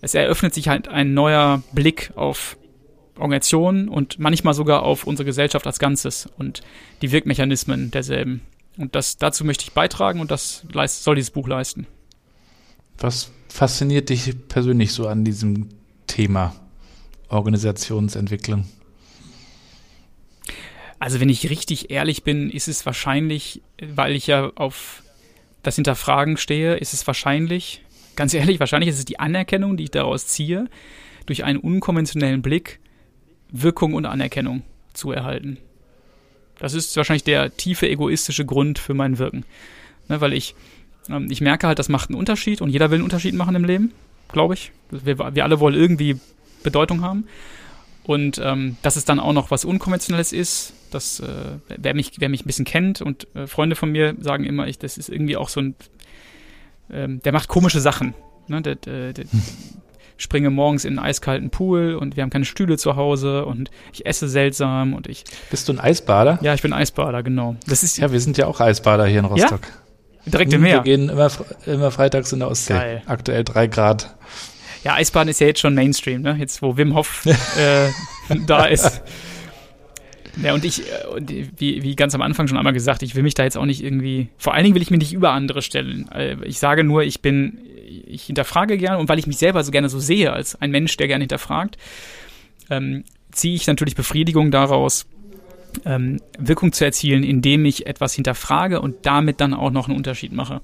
B: es eröffnet sich halt ein neuer Blick auf Organisationen und manchmal sogar auf unsere Gesellschaft als Ganzes und die Wirkmechanismen derselben. Und das, dazu möchte ich beitragen und das leist, soll dieses Buch leisten.
A: Was fasziniert dich persönlich so an diesem Thema Organisationsentwicklung?
B: Also wenn ich richtig ehrlich bin, ist es wahrscheinlich, weil ich ja auf das Hinterfragen stehe, ist es wahrscheinlich, ganz ehrlich, wahrscheinlich ist es die Anerkennung, die ich daraus ziehe, durch einen unkonventionellen Blick Wirkung und Anerkennung zu erhalten. Das ist wahrscheinlich der tiefe egoistische Grund für mein Wirken. Ne, weil ich, ähm, ich merke halt, das macht einen Unterschied und jeder will einen Unterschied machen im Leben, glaube ich. Wir, wir alle wollen irgendwie Bedeutung haben. Und ähm, dass es dann auch noch was Unkonventionelles ist, das, äh, wer, mich, wer mich ein bisschen kennt und äh, Freunde von mir sagen immer, ich, das ist irgendwie auch so ein, ähm, der macht komische Sachen. Ne? Der, der, der hm. springe morgens in einen eiskalten Pool und wir haben keine Stühle zu Hause und ich esse seltsam und ich.
A: Bist du ein Eisbader?
B: Ja, ich bin Eisbader, genau.
A: Das ist ja, wir sind ja auch Eisbader hier in Rostock.
B: Ja? Direkt im Meer.
A: Wir gehen immer, immer freitags in der Ostsee. Geil. Aktuell drei Grad.
B: Ja, Eisbaden ist ja jetzt schon Mainstream, ne? Jetzt, wo Wim Hof äh, da ist. Ja, und ich, äh, wie, wie ganz am Anfang schon einmal gesagt, ich will mich da jetzt auch nicht irgendwie, vor allen Dingen will ich mich nicht über andere stellen. Äh, ich sage nur, ich bin, ich hinterfrage gerne und weil ich mich selber so gerne so sehe als ein Mensch, der gerne hinterfragt, ähm, ziehe ich natürlich Befriedigung daraus, ähm, Wirkung zu erzielen, indem ich etwas hinterfrage und damit dann auch noch einen Unterschied mache.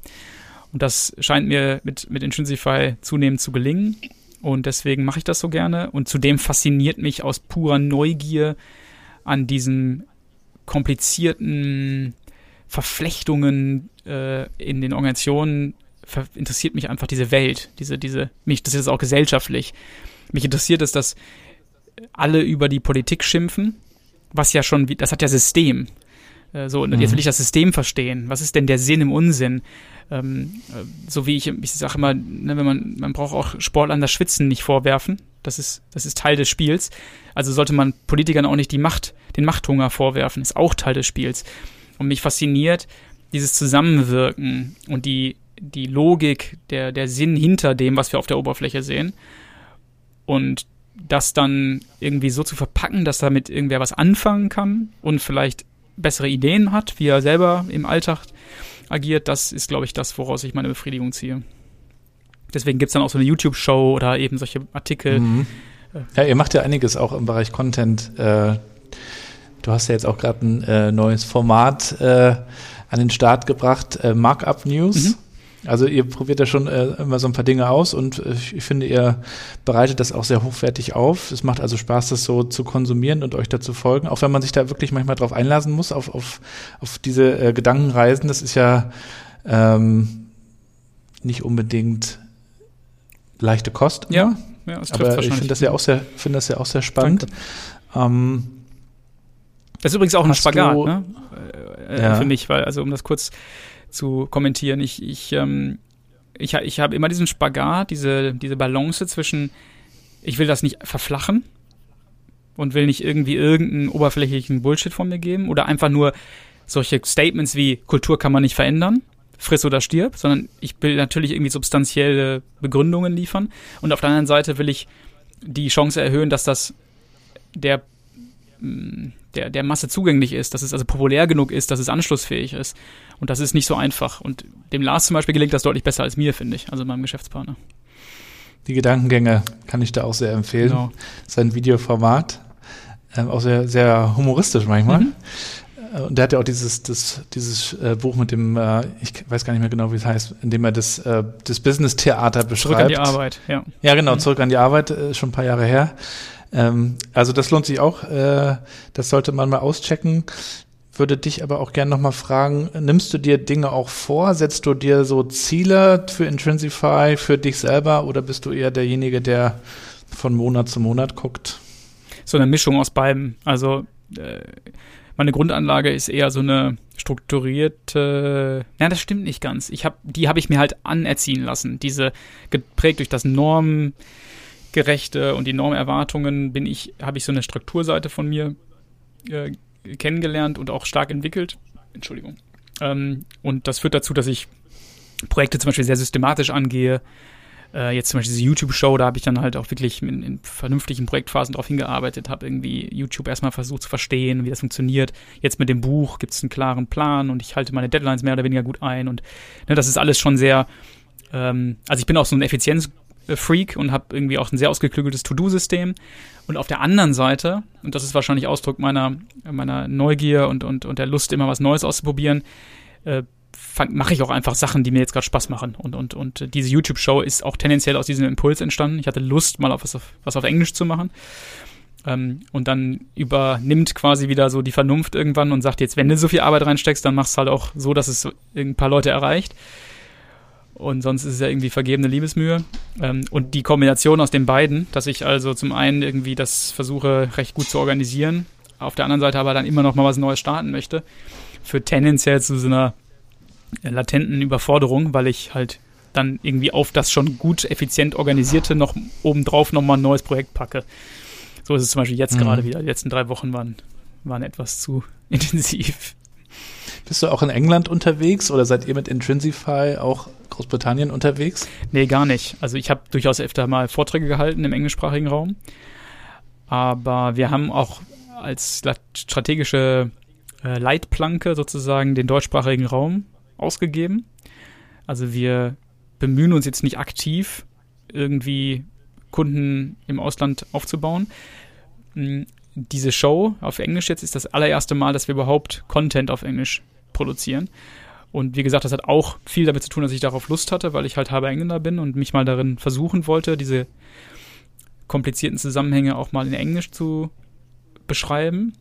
B: Und das scheint mir mit, mit Intrinsify zunehmend zu gelingen. Und deswegen mache ich das so gerne. Und zudem fasziniert mich aus purer Neugier an diesen komplizierten Verflechtungen äh, in den Organisationen interessiert mich einfach diese Welt, diese, diese, mich interessiert es auch gesellschaftlich. Mich interessiert es, dass alle über die Politik schimpfen, was ja schon, das hat ja System. Äh, so, und mhm. jetzt will ich das System verstehen. Was ist denn der Sinn im Unsinn? Ähm, äh, so wie ich, ich sage immer, ne, wenn man, man braucht auch Sportlern das Schwitzen nicht vorwerfen. Das ist, das ist Teil des Spiels. Also sollte man Politikern auch nicht die Macht, den Machthunger vorwerfen. Ist auch Teil des Spiels. Und mich fasziniert dieses Zusammenwirken und die, die Logik, der, der Sinn hinter dem, was wir auf der Oberfläche sehen. Und das dann irgendwie so zu verpacken, dass damit irgendwer was anfangen kann und vielleicht bessere Ideen hat, wie er selber im Alltag agiert, das ist, glaube ich, das, woraus ich meine Befriedigung ziehe. Deswegen gibt es dann auch so eine YouTube-Show oder eben solche Artikel. Mhm.
A: Ja, ihr macht ja einiges auch im Bereich Content. Äh, du hast ja jetzt auch gerade ein äh, neues Format äh, an den Start gebracht, Markup News. Mhm. Also ihr probiert ja schon äh, immer so ein paar Dinge aus und äh, ich finde, ihr bereitet das auch sehr hochwertig auf. Es macht also Spaß, das so zu konsumieren und euch dazu folgen, auch wenn man sich da wirklich manchmal drauf einlassen muss, auf, auf, auf diese äh, Gedankenreisen. Das ist ja ähm, nicht unbedingt leichte Kost.
B: Ja, ja
A: das Aber ich finde das ja auch sehr, finde das ja auch sehr spannend. Ähm,
B: das ist übrigens auch ein Spagat, du, ne? Äh, ja. Für mich, weil, also um das kurz zu kommentieren. Ich, ich, ähm, ich, ich habe immer diesen Spagat, diese, diese Balance zwischen, ich will das nicht verflachen und will nicht irgendwie irgendeinen oberflächlichen Bullshit von mir geben oder einfach nur solche Statements wie Kultur kann man nicht verändern, friss oder stirb, sondern ich will natürlich irgendwie substanzielle Begründungen liefern und auf der anderen Seite will ich die Chance erhöhen, dass das der mm, der, der Masse zugänglich ist, dass es also populär genug ist, dass es anschlussfähig ist. Und das ist nicht so einfach. Und dem Lars zum Beispiel gelingt das deutlich besser als mir, finde ich, also meinem Geschäftspartner.
A: Die Gedankengänge kann ich da auch sehr empfehlen. Genau. Sein Videoformat, äh, auch sehr, sehr humoristisch manchmal. Mhm. Äh, und der hat ja auch dieses, das, dieses äh, Buch mit dem, äh, ich weiß gar nicht mehr genau, wie es heißt, in dem er das, äh, das Business-Theater beschreibt. Zurück an
B: die Arbeit, ja.
A: Ja, genau, mhm. zurück an die Arbeit, schon ein paar Jahre her. Ähm, also das lohnt sich auch, äh, das sollte man mal auschecken. würde dich aber auch gerne nochmal fragen, nimmst du dir Dinge auch vor? Setzt du dir so Ziele für Intrinsify, für dich selber oder bist du eher derjenige, der von Monat zu Monat guckt?
B: So eine Mischung aus beiden. Also äh, meine Grundanlage ist eher so eine strukturierte. Ja, das stimmt nicht ganz. Ich habe, die habe ich mir halt anerziehen lassen. Diese geprägt durch das Normgerechte und die Normerwartungen bin ich, habe ich so eine Strukturseite von mir äh, kennengelernt und auch stark entwickelt. Entschuldigung. Ähm, und das führt dazu, dass ich Projekte zum Beispiel sehr systematisch angehe, äh, jetzt zum Beispiel diese YouTube-Show, da habe ich dann halt auch wirklich in, in vernünftigen Projektphasen drauf hingearbeitet, habe irgendwie YouTube erstmal versucht zu verstehen, wie das funktioniert. Jetzt mit dem Buch gibt es einen klaren Plan und ich halte meine Deadlines mehr oder weniger gut ein und ne, das ist alles schon sehr, ähm, also ich bin auch so ein Effizienz-Freak und habe irgendwie auch ein sehr ausgeklügeltes To-Do-System. Und auf der anderen Seite, und das ist wahrscheinlich Ausdruck meiner, meiner Neugier und, und, und der Lust, immer was Neues auszuprobieren, äh, mache ich auch einfach Sachen, die mir jetzt gerade Spaß machen. Und, und, und diese YouTube-Show ist auch tendenziell aus diesem Impuls entstanden. Ich hatte Lust, mal auf was auf, was auf Englisch zu machen. Ähm, und dann übernimmt quasi wieder so die Vernunft irgendwann und sagt jetzt, wenn du so viel Arbeit reinsteckst, dann machst du halt auch so, dass es ein paar Leute erreicht. Und sonst ist es ja irgendwie vergebene Liebesmühe. Ähm, und die Kombination aus den beiden, dass ich also zum einen irgendwie das versuche, recht gut zu organisieren, auf der anderen Seite aber dann immer noch mal was Neues starten möchte, führt tendenziell zu so einer latenten Überforderung, weil ich halt dann irgendwie auf das schon gut effizient organisierte noch obendrauf nochmal ein neues Projekt packe. So ist es zum Beispiel jetzt mhm. gerade wieder. Die letzten drei Wochen waren, waren etwas zu intensiv.
A: Bist du auch in England unterwegs oder seid ihr mit Intrinsify auch Großbritannien unterwegs?
B: Nee, gar nicht. Also ich habe durchaus öfter mal Vorträge gehalten im englischsprachigen Raum. Aber wir haben auch als strategische äh, Leitplanke sozusagen den deutschsprachigen Raum ausgegeben. Also wir bemühen uns jetzt nicht aktiv, irgendwie Kunden im Ausland aufzubauen. Hm, diese Show auf Englisch jetzt ist das allererste Mal, dass wir überhaupt Content auf Englisch produzieren. Und wie gesagt, das hat auch viel damit zu tun, dass ich darauf Lust hatte, weil ich halt halber Engländer bin und mich mal darin versuchen wollte, diese komplizierten Zusammenhänge auch mal in Englisch zu beschreiben.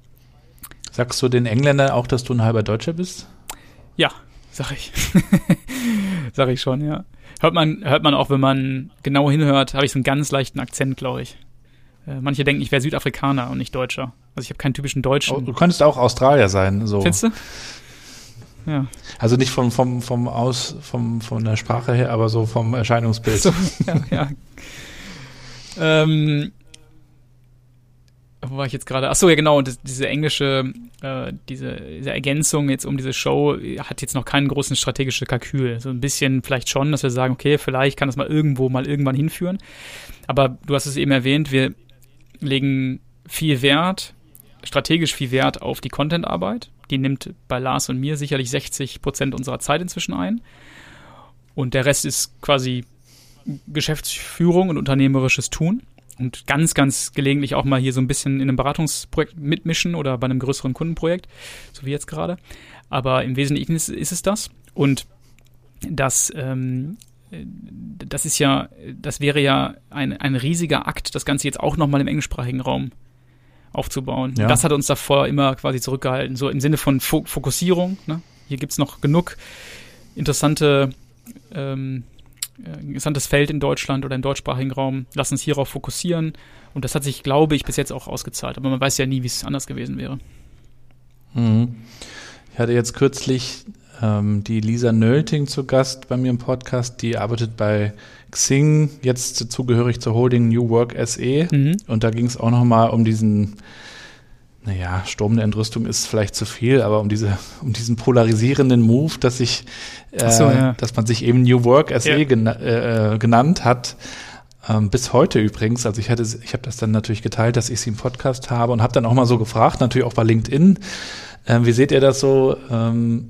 A: Sagst du den Engländern auch, dass du ein halber Deutscher bist?
B: Ja, Sag ich. Sag ich schon, ja. Hört man, hört man auch, wenn man genau hinhört, habe ich so einen ganz leichten Akzent, glaube ich. Äh, manche denken, ich wäre Südafrikaner und nicht Deutscher. Also ich habe keinen typischen Deutschen. Oh,
A: du könntest auch Australier sein, so.
B: Findest du?
A: Ja. Also nicht vom, vom, vom Aus, vom, von der Sprache her, aber so vom Erscheinungsbild. So, ja, ja.
B: ähm, wo war ich jetzt gerade? Achso, ja genau, und das, diese englische, äh, diese, diese Ergänzung jetzt um diese Show hat jetzt noch keinen großen strategischen Kalkül. So ein bisschen vielleicht schon, dass wir sagen, okay, vielleicht kann das mal irgendwo mal irgendwann hinführen. Aber du hast es eben erwähnt, wir legen viel Wert, strategisch viel Wert auf die Content-Arbeit. Die nimmt bei Lars und mir sicherlich 60 Prozent unserer Zeit inzwischen ein. Und der Rest ist quasi Geschäftsführung und unternehmerisches Tun und ganz, ganz gelegentlich auch mal hier so ein bisschen in einem Beratungsprojekt mitmischen oder bei einem größeren Kundenprojekt, so wie jetzt gerade. Aber im Wesentlichen ist, ist es das. Und das, ähm, das ist ja, das wäre ja ein, ein riesiger Akt, das Ganze jetzt auch nochmal im englischsprachigen Raum aufzubauen. Ja. Das hat uns davor immer quasi zurückgehalten, so im Sinne von Fo Fokussierung. Ne? Hier gibt es noch genug interessante ähm, äh, interessantes Feld in Deutschland oder im deutschsprachigen Raum. Lass uns hierauf fokussieren. Und das hat sich, glaube ich, bis jetzt auch ausgezahlt. Aber man weiß ja nie, wie es anders gewesen wäre.
A: Mhm. Ich hatte jetzt kürzlich ähm, die Lisa Nölting zu Gast bei mir im Podcast. Die arbeitet bei Xing, jetzt zugehörig zur Holding New Work SE. Mhm. Und da ging es auch nochmal um diesen naja, Sturm der Entrüstung ist vielleicht zu viel, aber um diese, um diesen polarisierenden Move, dass sich, äh, so, ja. dass man sich eben New Work SE ja. gena äh, genannt hat, ähm, bis heute übrigens. Also ich hatte, ich habe das dann natürlich geteilt, dass ich sie im Podcast habe und habe dann auch mal so gefragt, natürlich auch bei LinkedIn, äh, wie seht ihr das so? Ähm,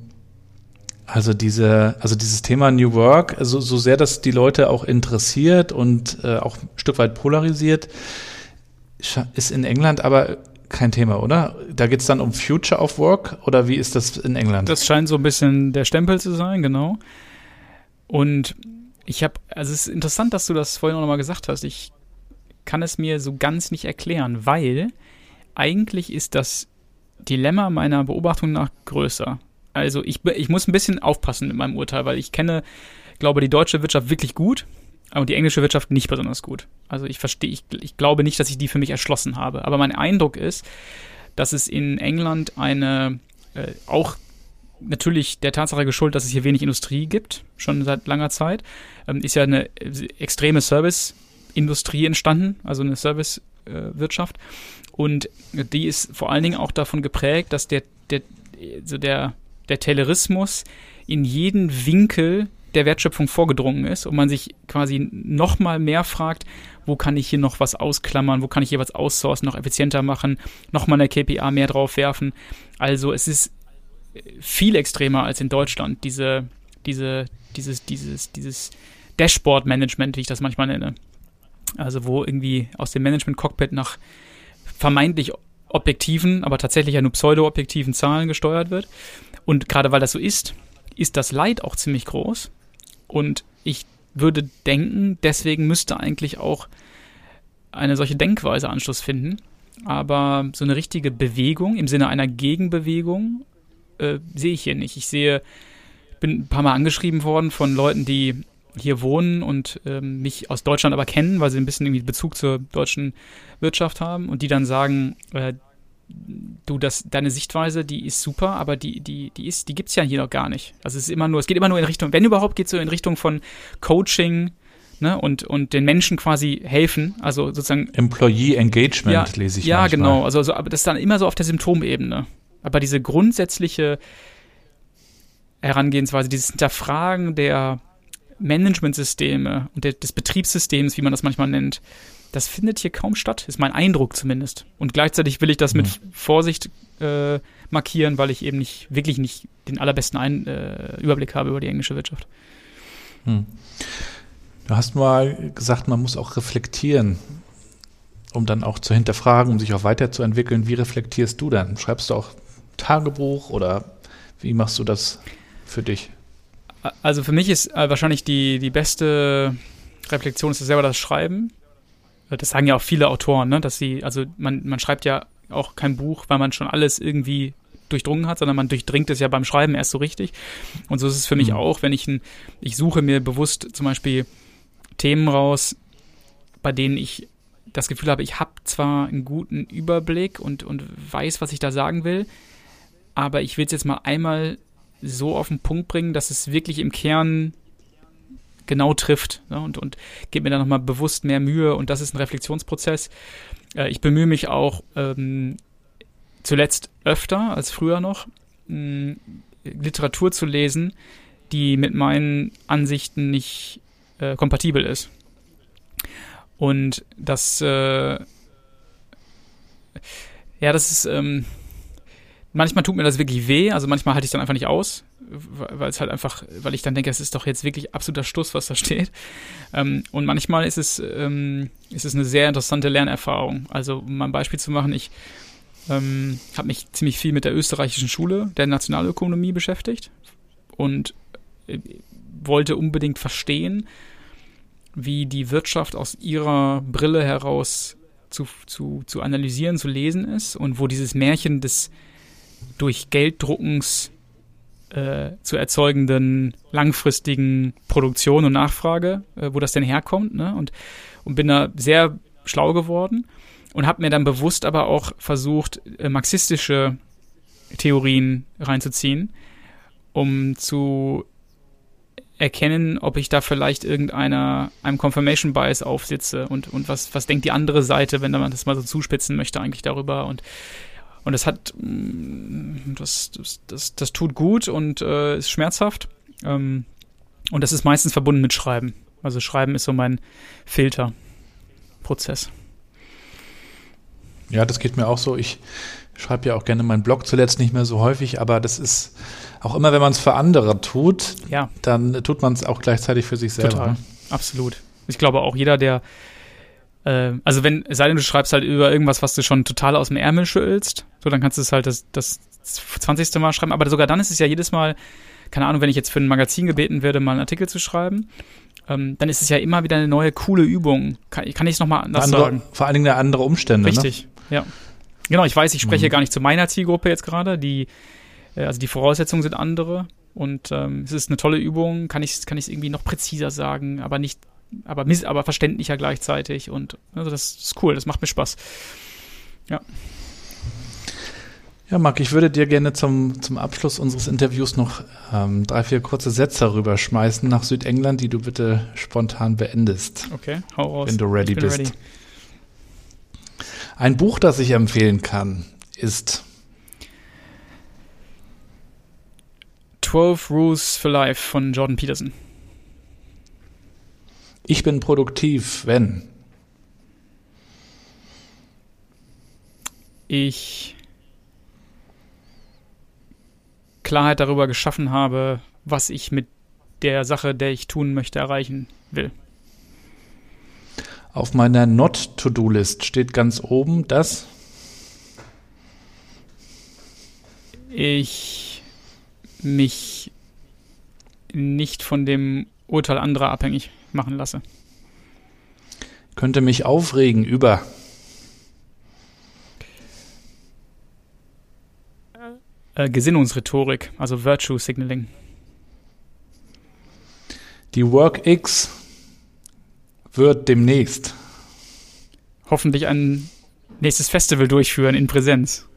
A: also diese, also dieses Thema New Work, also so sehr das die Leute auch interessiert und äh, auch ein Stück weit polarisiert, ist in England aber kein Thema, oder? Da geht es dann um Future of Work oder wie ist das in England?
B: Das scheint so ein bisschen der Stempel zu sein, genau. Und ich habe, also es ist interessant, dass du das vorhin auch nochmal gesagt hast. Ich kann es mir so ganz nicht erklären, weil eigentlich ist das Dilemma meiner Beobachtung nach größer. Also ich, ich muss ein bisschen aufpassen mit meinem Urteil, weil ich kenne, glaube die deutsche Wirtschaft wirklich gut, aber die englische Wirtschaft nicht besonders gut. Also ich verstehe, ich, ich glaube nicht, dass ich die für mich erschlossen habe. Aber mein Eindruck ist, dass es in England eine äh, auch natürlich der Tatsache geschuldet, dass es hier wenig Industrie gibt, schon seit langer Zeit, ähm, ist ja eine äh, extreme Serviceindustrie entstanden, also eine Servicewirtschaft. Äh, und die ist vor allen Dingen auch davon geprägt, dass der, der, also der, der Taylorismus in jeden Winkel der Wertschöpfung vorgedrungen ist und man sich quasi noch mal mehr fragt, wo kann ich hier noch was ausklammern, wo kann ich hier was outsourcen, noch effizienter machen, noch mal eine KPA mehr drauf werfen. Also es ist viel extremer als in Deutschland, diese, diese, dieses, dieses, dieses Dashboard-Management, wie ich das manchmal nenne. Also wo irgendwie aus dem Management-Cockpit nach vermeintlich objektiven, aber tatsächlich ja nur pseudo-objektiven Zahlen gesteuert wird. Und gerade weil das so ist, ist das Leid auch ziemlich groß. Und ich würde denken, deswegen müsste eigentlich auch eine solche Denkweise Anschluss finden. Aber so eine richtige Bewegung im Sinne einer Gegenbewegung äh, sehe ich hier nicht. Ich sehe, bin ein paar Mal angeschrieben worden von Leuten, die hier wohnen und ähm, mich aus Deutschland aber kennen, weil sie ein bisschen irgendwie Bezug zur deutschen Wirtschaft haben und die dann sagen, äh, du, das, deine Sichtweise, die ist super, aber die, die, die ist, die gibt's ja hier noch gar nicht. Also es ist immer nur, es geht immer nur in Richtung, wenn überhaupt, geht es so in Richtung von Coaching, ne, und, und den Menschen quasi helfen, also sozusagen.
A: Employee Engagement ja, lese ich
B: Ja, manchmal. genau, also, also, aber das ist dann immer so auf der Symptomebene. Aber diese grundsätzliche Herangehensweise, dieses Hinterfragen der Managementsysteme und der, des Betriebssystems, wie man das manchmal nennt, das findet hier kaum statt, ist mein Eindruck zumindest. Und gleichzeitig will ich das mit mhm. Vorsicht äh, markieren, weil ich eben nicht wirklich nicht den allerbesten Ein äh, Überblick habe über die englische Wirtschaft. Hm.
A: Du hast mal gesagt, man muss auch reflektieren, um dann auch zu hinterfragen, um sich auch weiterzuentwickeln. Wie reflektierst du dann? Schreibst du auch Tagebuch oder wie machst du das für dich?
B: Also für mich ist äh, wahrscheinlich die, die beste Reflexion ist selber das Schreiben. Das sagen ja auch viele Autoren, ne? dass sie, also man, man schreibt ja auch kein Buch, weil man schon alles irgendwie durchdrungen hat, sondern man durchdringt es ja beim Schreiben erst so richtig. Und so ist es für mich mhm. auch, wenn ich ein, ich suche mir bewusst zum Beispiel Themen raus, bei denen ich das Gefühl habe, ich habe zwar einen guten Überblick und, und weiß, was ich da sagen will, aber ich will es jetzt mal einmal so auf den Punkt bringen, dass es wirklich im Kern genau trifft ne? und, und gebe mir da nochmal bewusst mehr Mühe und das ist ein Reflexionsprozess. Äh, ich bemühe mich auch ähm, zuletzt öfter als früher noch, mh, Literatur zu lesen, die mit meinen Ansichten nicht äh, kompatibel ist. Und das, äh, ja, das ist, ähm, manchmal tut mir das wirklich weh, also manchmal halte ich dann einfach nicht aus, weil es halt einfach, weil ich dann denke, es ist doch jetzt wirklich absoluter Stuss, was da steht. Ähm, und manchmal ist es, ähm, ist es eine sehr interessante Lernerfahrung. Also um mal ein Beispiel zu machen, ich ähm, habe mich ziemlich viel mit der österreichischen Schule der Nationalökonomie beschäftigt und äh, wollte unbedingt verstehen, wie die Wirtschaft aus ihrer Brille heraus zu, zu, zu analysieren, zu lesen ist und wo dieses Märchen des durch Gelddruckens äh, zu erzeugenden langfristigen Produktion und Nachfrage, äh, wo das denn herkommt. Ne? Und, und bin da sehr schlau geworden und habe mir dann bewusst aber auch versucht, äh, marxistische Theorien reinzuziehen, um zu erkennen, ob ich da vielleicht irgendeiner einem Confirmation Bias aufsitze und, und was, was denkt die andere Seite, wenn man das mal so zuspitzen möchte, eigentlich darüber. Und und das hat, mm, das, das, das, das tut gut und äh, ist schmerzhaft. Ähm, und das ist meistens verbunden mit Schreiben. Also Schreiben ist so mein Filterprozess.
A: Ja, das geht mir auch so. Ich schreibe ja auch gerne meinen Blog zuletzt nicht mehr so häufig, aber das ist auch immer, wenn man es für andere tut, ja. dann tut man es auch gleichzeitig für sich selber. Total,
B: absolut. Ich glaube auch jeder, der äh, also wenn, sei denn du schreibst halt über irgendwas, was du schon total aus dem Ärmel schüttelst, so dann kannst du es halt das, das 20. Mal schreiben, aber sogar dann ist es ja jedes Mal, keine Ahnung, wenn ich jetzt für ein Magazin gebeten werde, mal einen Artikel zu schreiben, ähm, dann ist es ja immer wieder eine neue, coole Übung. Kann, kann ich es nochmal anders
A: andere,
B: sagen?
A: Vor allen Dingen eine andere Umstände.
B: Ne? Richtig,
A: ne?
B: ja. Genau, ich weiß, ich spreche mhm. gar nicht zu meiner Zielgruppe jetzt gerade. Die, äh, also die Voraussetzungen sind andere und ähm, es ist eine tolle Übung. Kann ich kann ich irgendwie noch präziser sagen, aber nicht, aber aber verständlicher gleichzeitig und also das ist cool. Das macht mir Spaß. Ja.
A: Ja, Marc, ich würde dir gerne zum, zum Abschluss unseres Interviews noch ähm, drei, vier kurze Sätze rüberschmeißen nach Südengland, die du bitte spontan beendest.
B: Okay, hau raus.
A: Wenn du ready bist. Ready. Ein Buch, das ich empfehlen kann, ist
B: 12 Rules for Life von Jordan Peterson.
A: Ich bin produktiv, wenn
B: ich Klarheit darüber geschaffen habe, was ich mit der Sache, der ich tun möchte, erreichen will.
A: Auf meiner Not-To-Do-List steht ganz oben das.
B: Ich mich nicht von dem Urteil anderer abhängig machen lasse.
A: Könnte mich aufregen über.
B: äh, Gesinnungsrhetorik, also Virtue Signaling.
A: Die WorkX wird demnächst
B: hoffentlich ein nächstes Festival durchführen in Präsenz.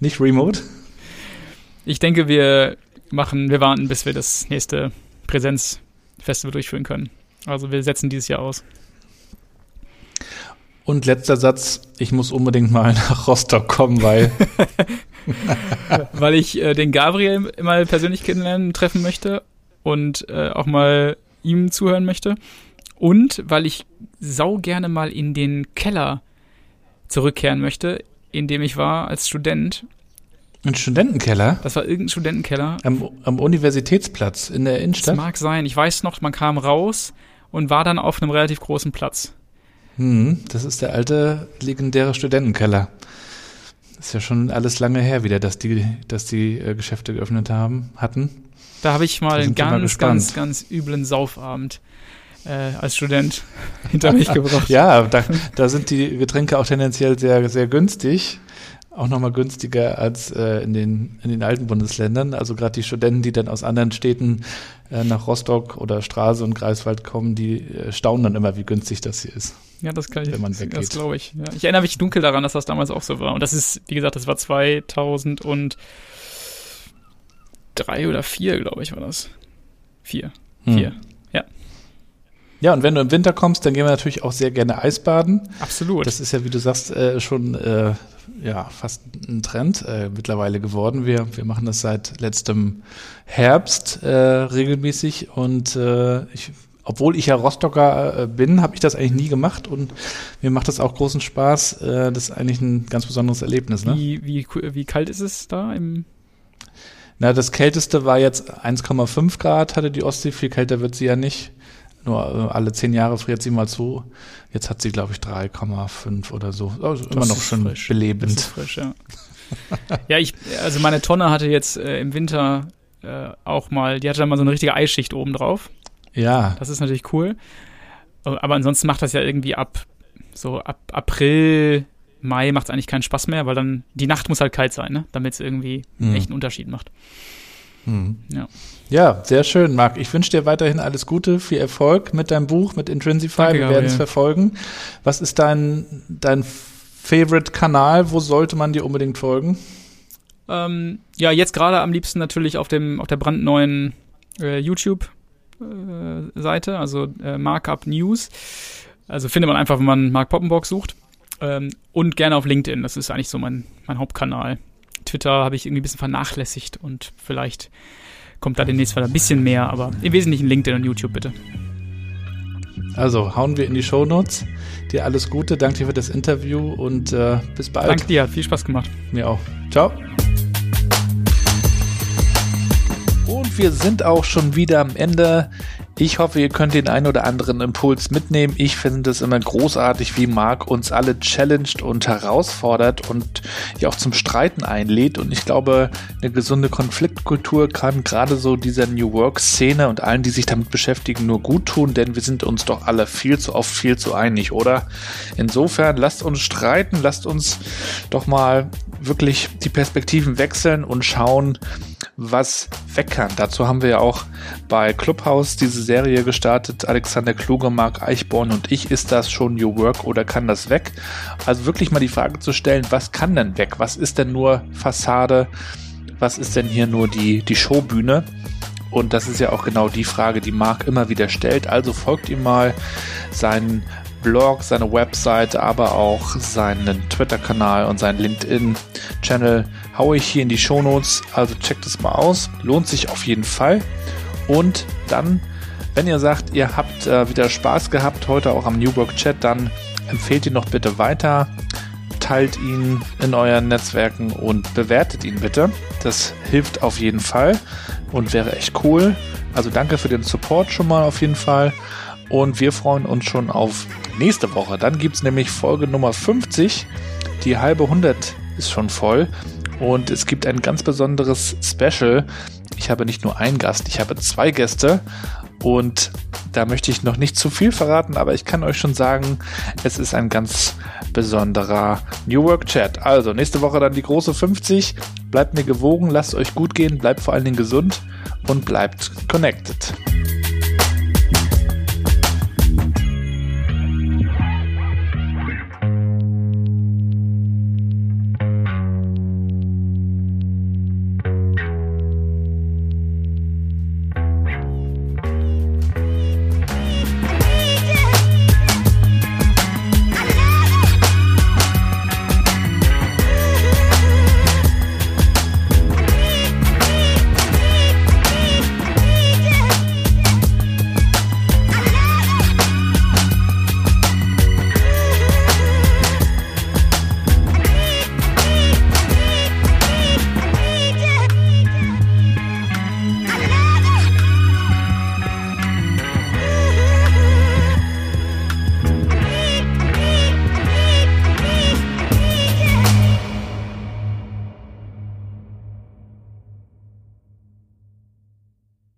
A: Nicht remote?
B: Ich denke, wir machen, wir warten, bis wir das nächste Präsenzfestival durchführen können. Also wir setzen dieses Jahr aus.
A: Und letzter Satz, ich muss unbedingt mal nach Rostock kommen, weil
B: weil ich äh, den Gabriel mal persönlich kennenlernen, treffen möchte und äh, auch mal ihm zuhören möchte. Und weil ich sau gerne mal in den Keller zurückkehren möchte, in dem ich war als Student.
A: Ein Studentenkeller?
B: Das war irgendein Studentenkeller.
A: Am, am Universitätsplatz in der Innenstadt?
B: Das mag sein. Ich weiß noch, man kam raus und war dann auf einem relativ großen Platz.
A: Hm, das ist der alte legendäre Studentenkeller. Ist ja schon alles lange her wieder, dass die, dass die äh, Geschäfte geöffnet haben, hatten.
B: Da habe ich mal einen ganz, ganz, ganz üblen Saufabend äh, als Student hinter mich gebracht.
A: ja, da, da sind die Getränke auch tendenziell sehr, sehr günstig. Auch nochmal günstiger als äh, in, den, in den alten Bundesländern. Also gerade die Studenten, die dann aus anderen Städten äh, nach Rostock oder Straße und Greifswald kommen, die äh, staunen dann immer, wie güngstei das hier ist.
B: Ja, das kann ich, wenn man weggeht. das glaube ich. Ja. Ich erinnere mich dunkel daran, dass das damals auch so war. Und das ist, wie gesagt, das war 2003 oder 4, glaube ich, war das. 4. 4. Hm. Ja.
A: Ja, und wenn du im Winter kommst, dann gehen wir natürlich auch sehr gerne Eisbaden.
B: Absolut.
A: Das ist ja, wie du sagst, äh, schon äh, ja, fast ein Trend äh, mittlerweile geworden. Wir, wir machen das seit letztem Herbst äh, regelmäßig und äh, ich obwohl ich ja Rostocker äh, bin, habe ich das eigentlich nie gemacht und mir macht das auch großen Spaß. Äh, das ist eigentlich ein ganz besonderes Erlebnis. Ne?
B: Wie, wie, wie kalt ist es da im
A: Na, das kälteste war jetzt 1,5 Grad, hatte die Ostsee. Viel kälter wird sie ja nicht. Nur äh, alle zehn Jahre friert sie mal zu. Jetzt hat sie, glaube ich, 3,5 oder so. Also immer noch frisch. belebend. Das ist frisch,
B: ja. ja, ich, also meine Tonne hatte jetzt äh, im Winter äh, auch mal, die hatte dann mal so eine richtige Eisschicht oben drauf.
A: Ja.
B: Das ist natürlich cool. Aber ansonsten macht das ja irgendwie ab so ab April, Mai macht es eigentlich keinen Spaß mehr, weil dann die Nacht muss halt kalt sein, ne? damit es irgendwie mhm. echt einen Unterschied macht.
A: Mhm. Ja. ja, sehr schön, Marc. Ich wünsche dir weiterhin alles Gute, viel Erfolg mit deinem Buch, mit Intrinsify. Danke, Wir werden es verfolgen. Was ist dein, dein Favorite-Kanal? Wo sollte man dir unbedingt folgen?
B: Ähm, ja, jetzt gerade am liebsten natürlich auf dem auf der brandneuen äh, YouTube äh, Seite, also äh, Markup News. Also findet man einfach, wenn man Mark Poppenbock sucht. Ähm, und gerne auf LinkedIn. Das ist eigentlich so mein, mein Hauptkanal. Twitter habe ich irgendwie ein bisschen vernachlässigt und vielleicht kommt da demnächst wieder ein bisschen mehr, aber im Wesentlichen LinkedIn und YouTube bitte.
A: Also hauen wir in die Show Notes. Dir alles Gute, danke dir für das Interview und äh, bis bald.
B: Danke dir, hat viel Spaß gemacht.
A: Mir auch. Ciao. Und wir sind auch schon wieder am Ende. Ich hoffe, ihr könnt den einen oder anderen Impuls mitnehmen. Ich finde es immer großartig, wie Marc uns alle challenged und herausfordert und ja auch zum Streiten einlädt. Und ich glaube, eine gesunde Konfliktkultur kann gerade so dieser New Work-Szene und allen, die sich damit beschäftigen, nur gut tun, denn wir sind uns doch alle viel zu oft viel zu einig, oder? Insofern lasst uns streiten, lasst uns doch mal wirklich die Perspektiven wechseln und schauen, was weg kann. Dazu haben wir ja auch bei Clubhouse diese Serie gestartet. Alexander Kluge, Marc Eichborn und ich. Ist das schon New Work oder kann das weg? Also wirklich mal die Frage zu stellen, was kann denn weg? Was ist denn nur Fassade? Was ist denn hier nur die, die Showbühne? Und das ist ja auch genau die Frage, die Marc immer wieder stellt. Also folgt ihm mal seinen Blog, seine Website, aber auch seinen Twitter-Kanal und seinen LinkedIn-Channel haue ich hier in die Shownotes. Also checkt es mal aus. Lohnt sich auf jeden Fall. Und dann, wenn ihr sagt, ihr habt äh, wieder Spaß gehabt, heute auch am New Work Chat, dann empfehlt ihn noch bitte weiter. Teilt ihn in euren Netzwerken und bewertet ihn bitte. Das hilft auf jeden Fall und wäre echt cool. Also danke für den Support schon mal auf jeden Fall. Und wir freuen uns schon auf nächste Woche. Dann gibt es nämlich Folge Nummer 50. Die halbe 100 ist schon voll. Und es gibt ein ganz besonderes Special. Ich habe nicht nur einen Gast, ich habe zwei Gäste. Und da möchte ich noch nicht zu viel verraten, aber ich kann euch schon sagen, es ist ein ganz besonderer New Work Chat. Also nächste Woche dann die große 50. Bleibt mir gewogen, lasst euch gut gehen, bleibt vor allen Dingen gesund und bleibt connected.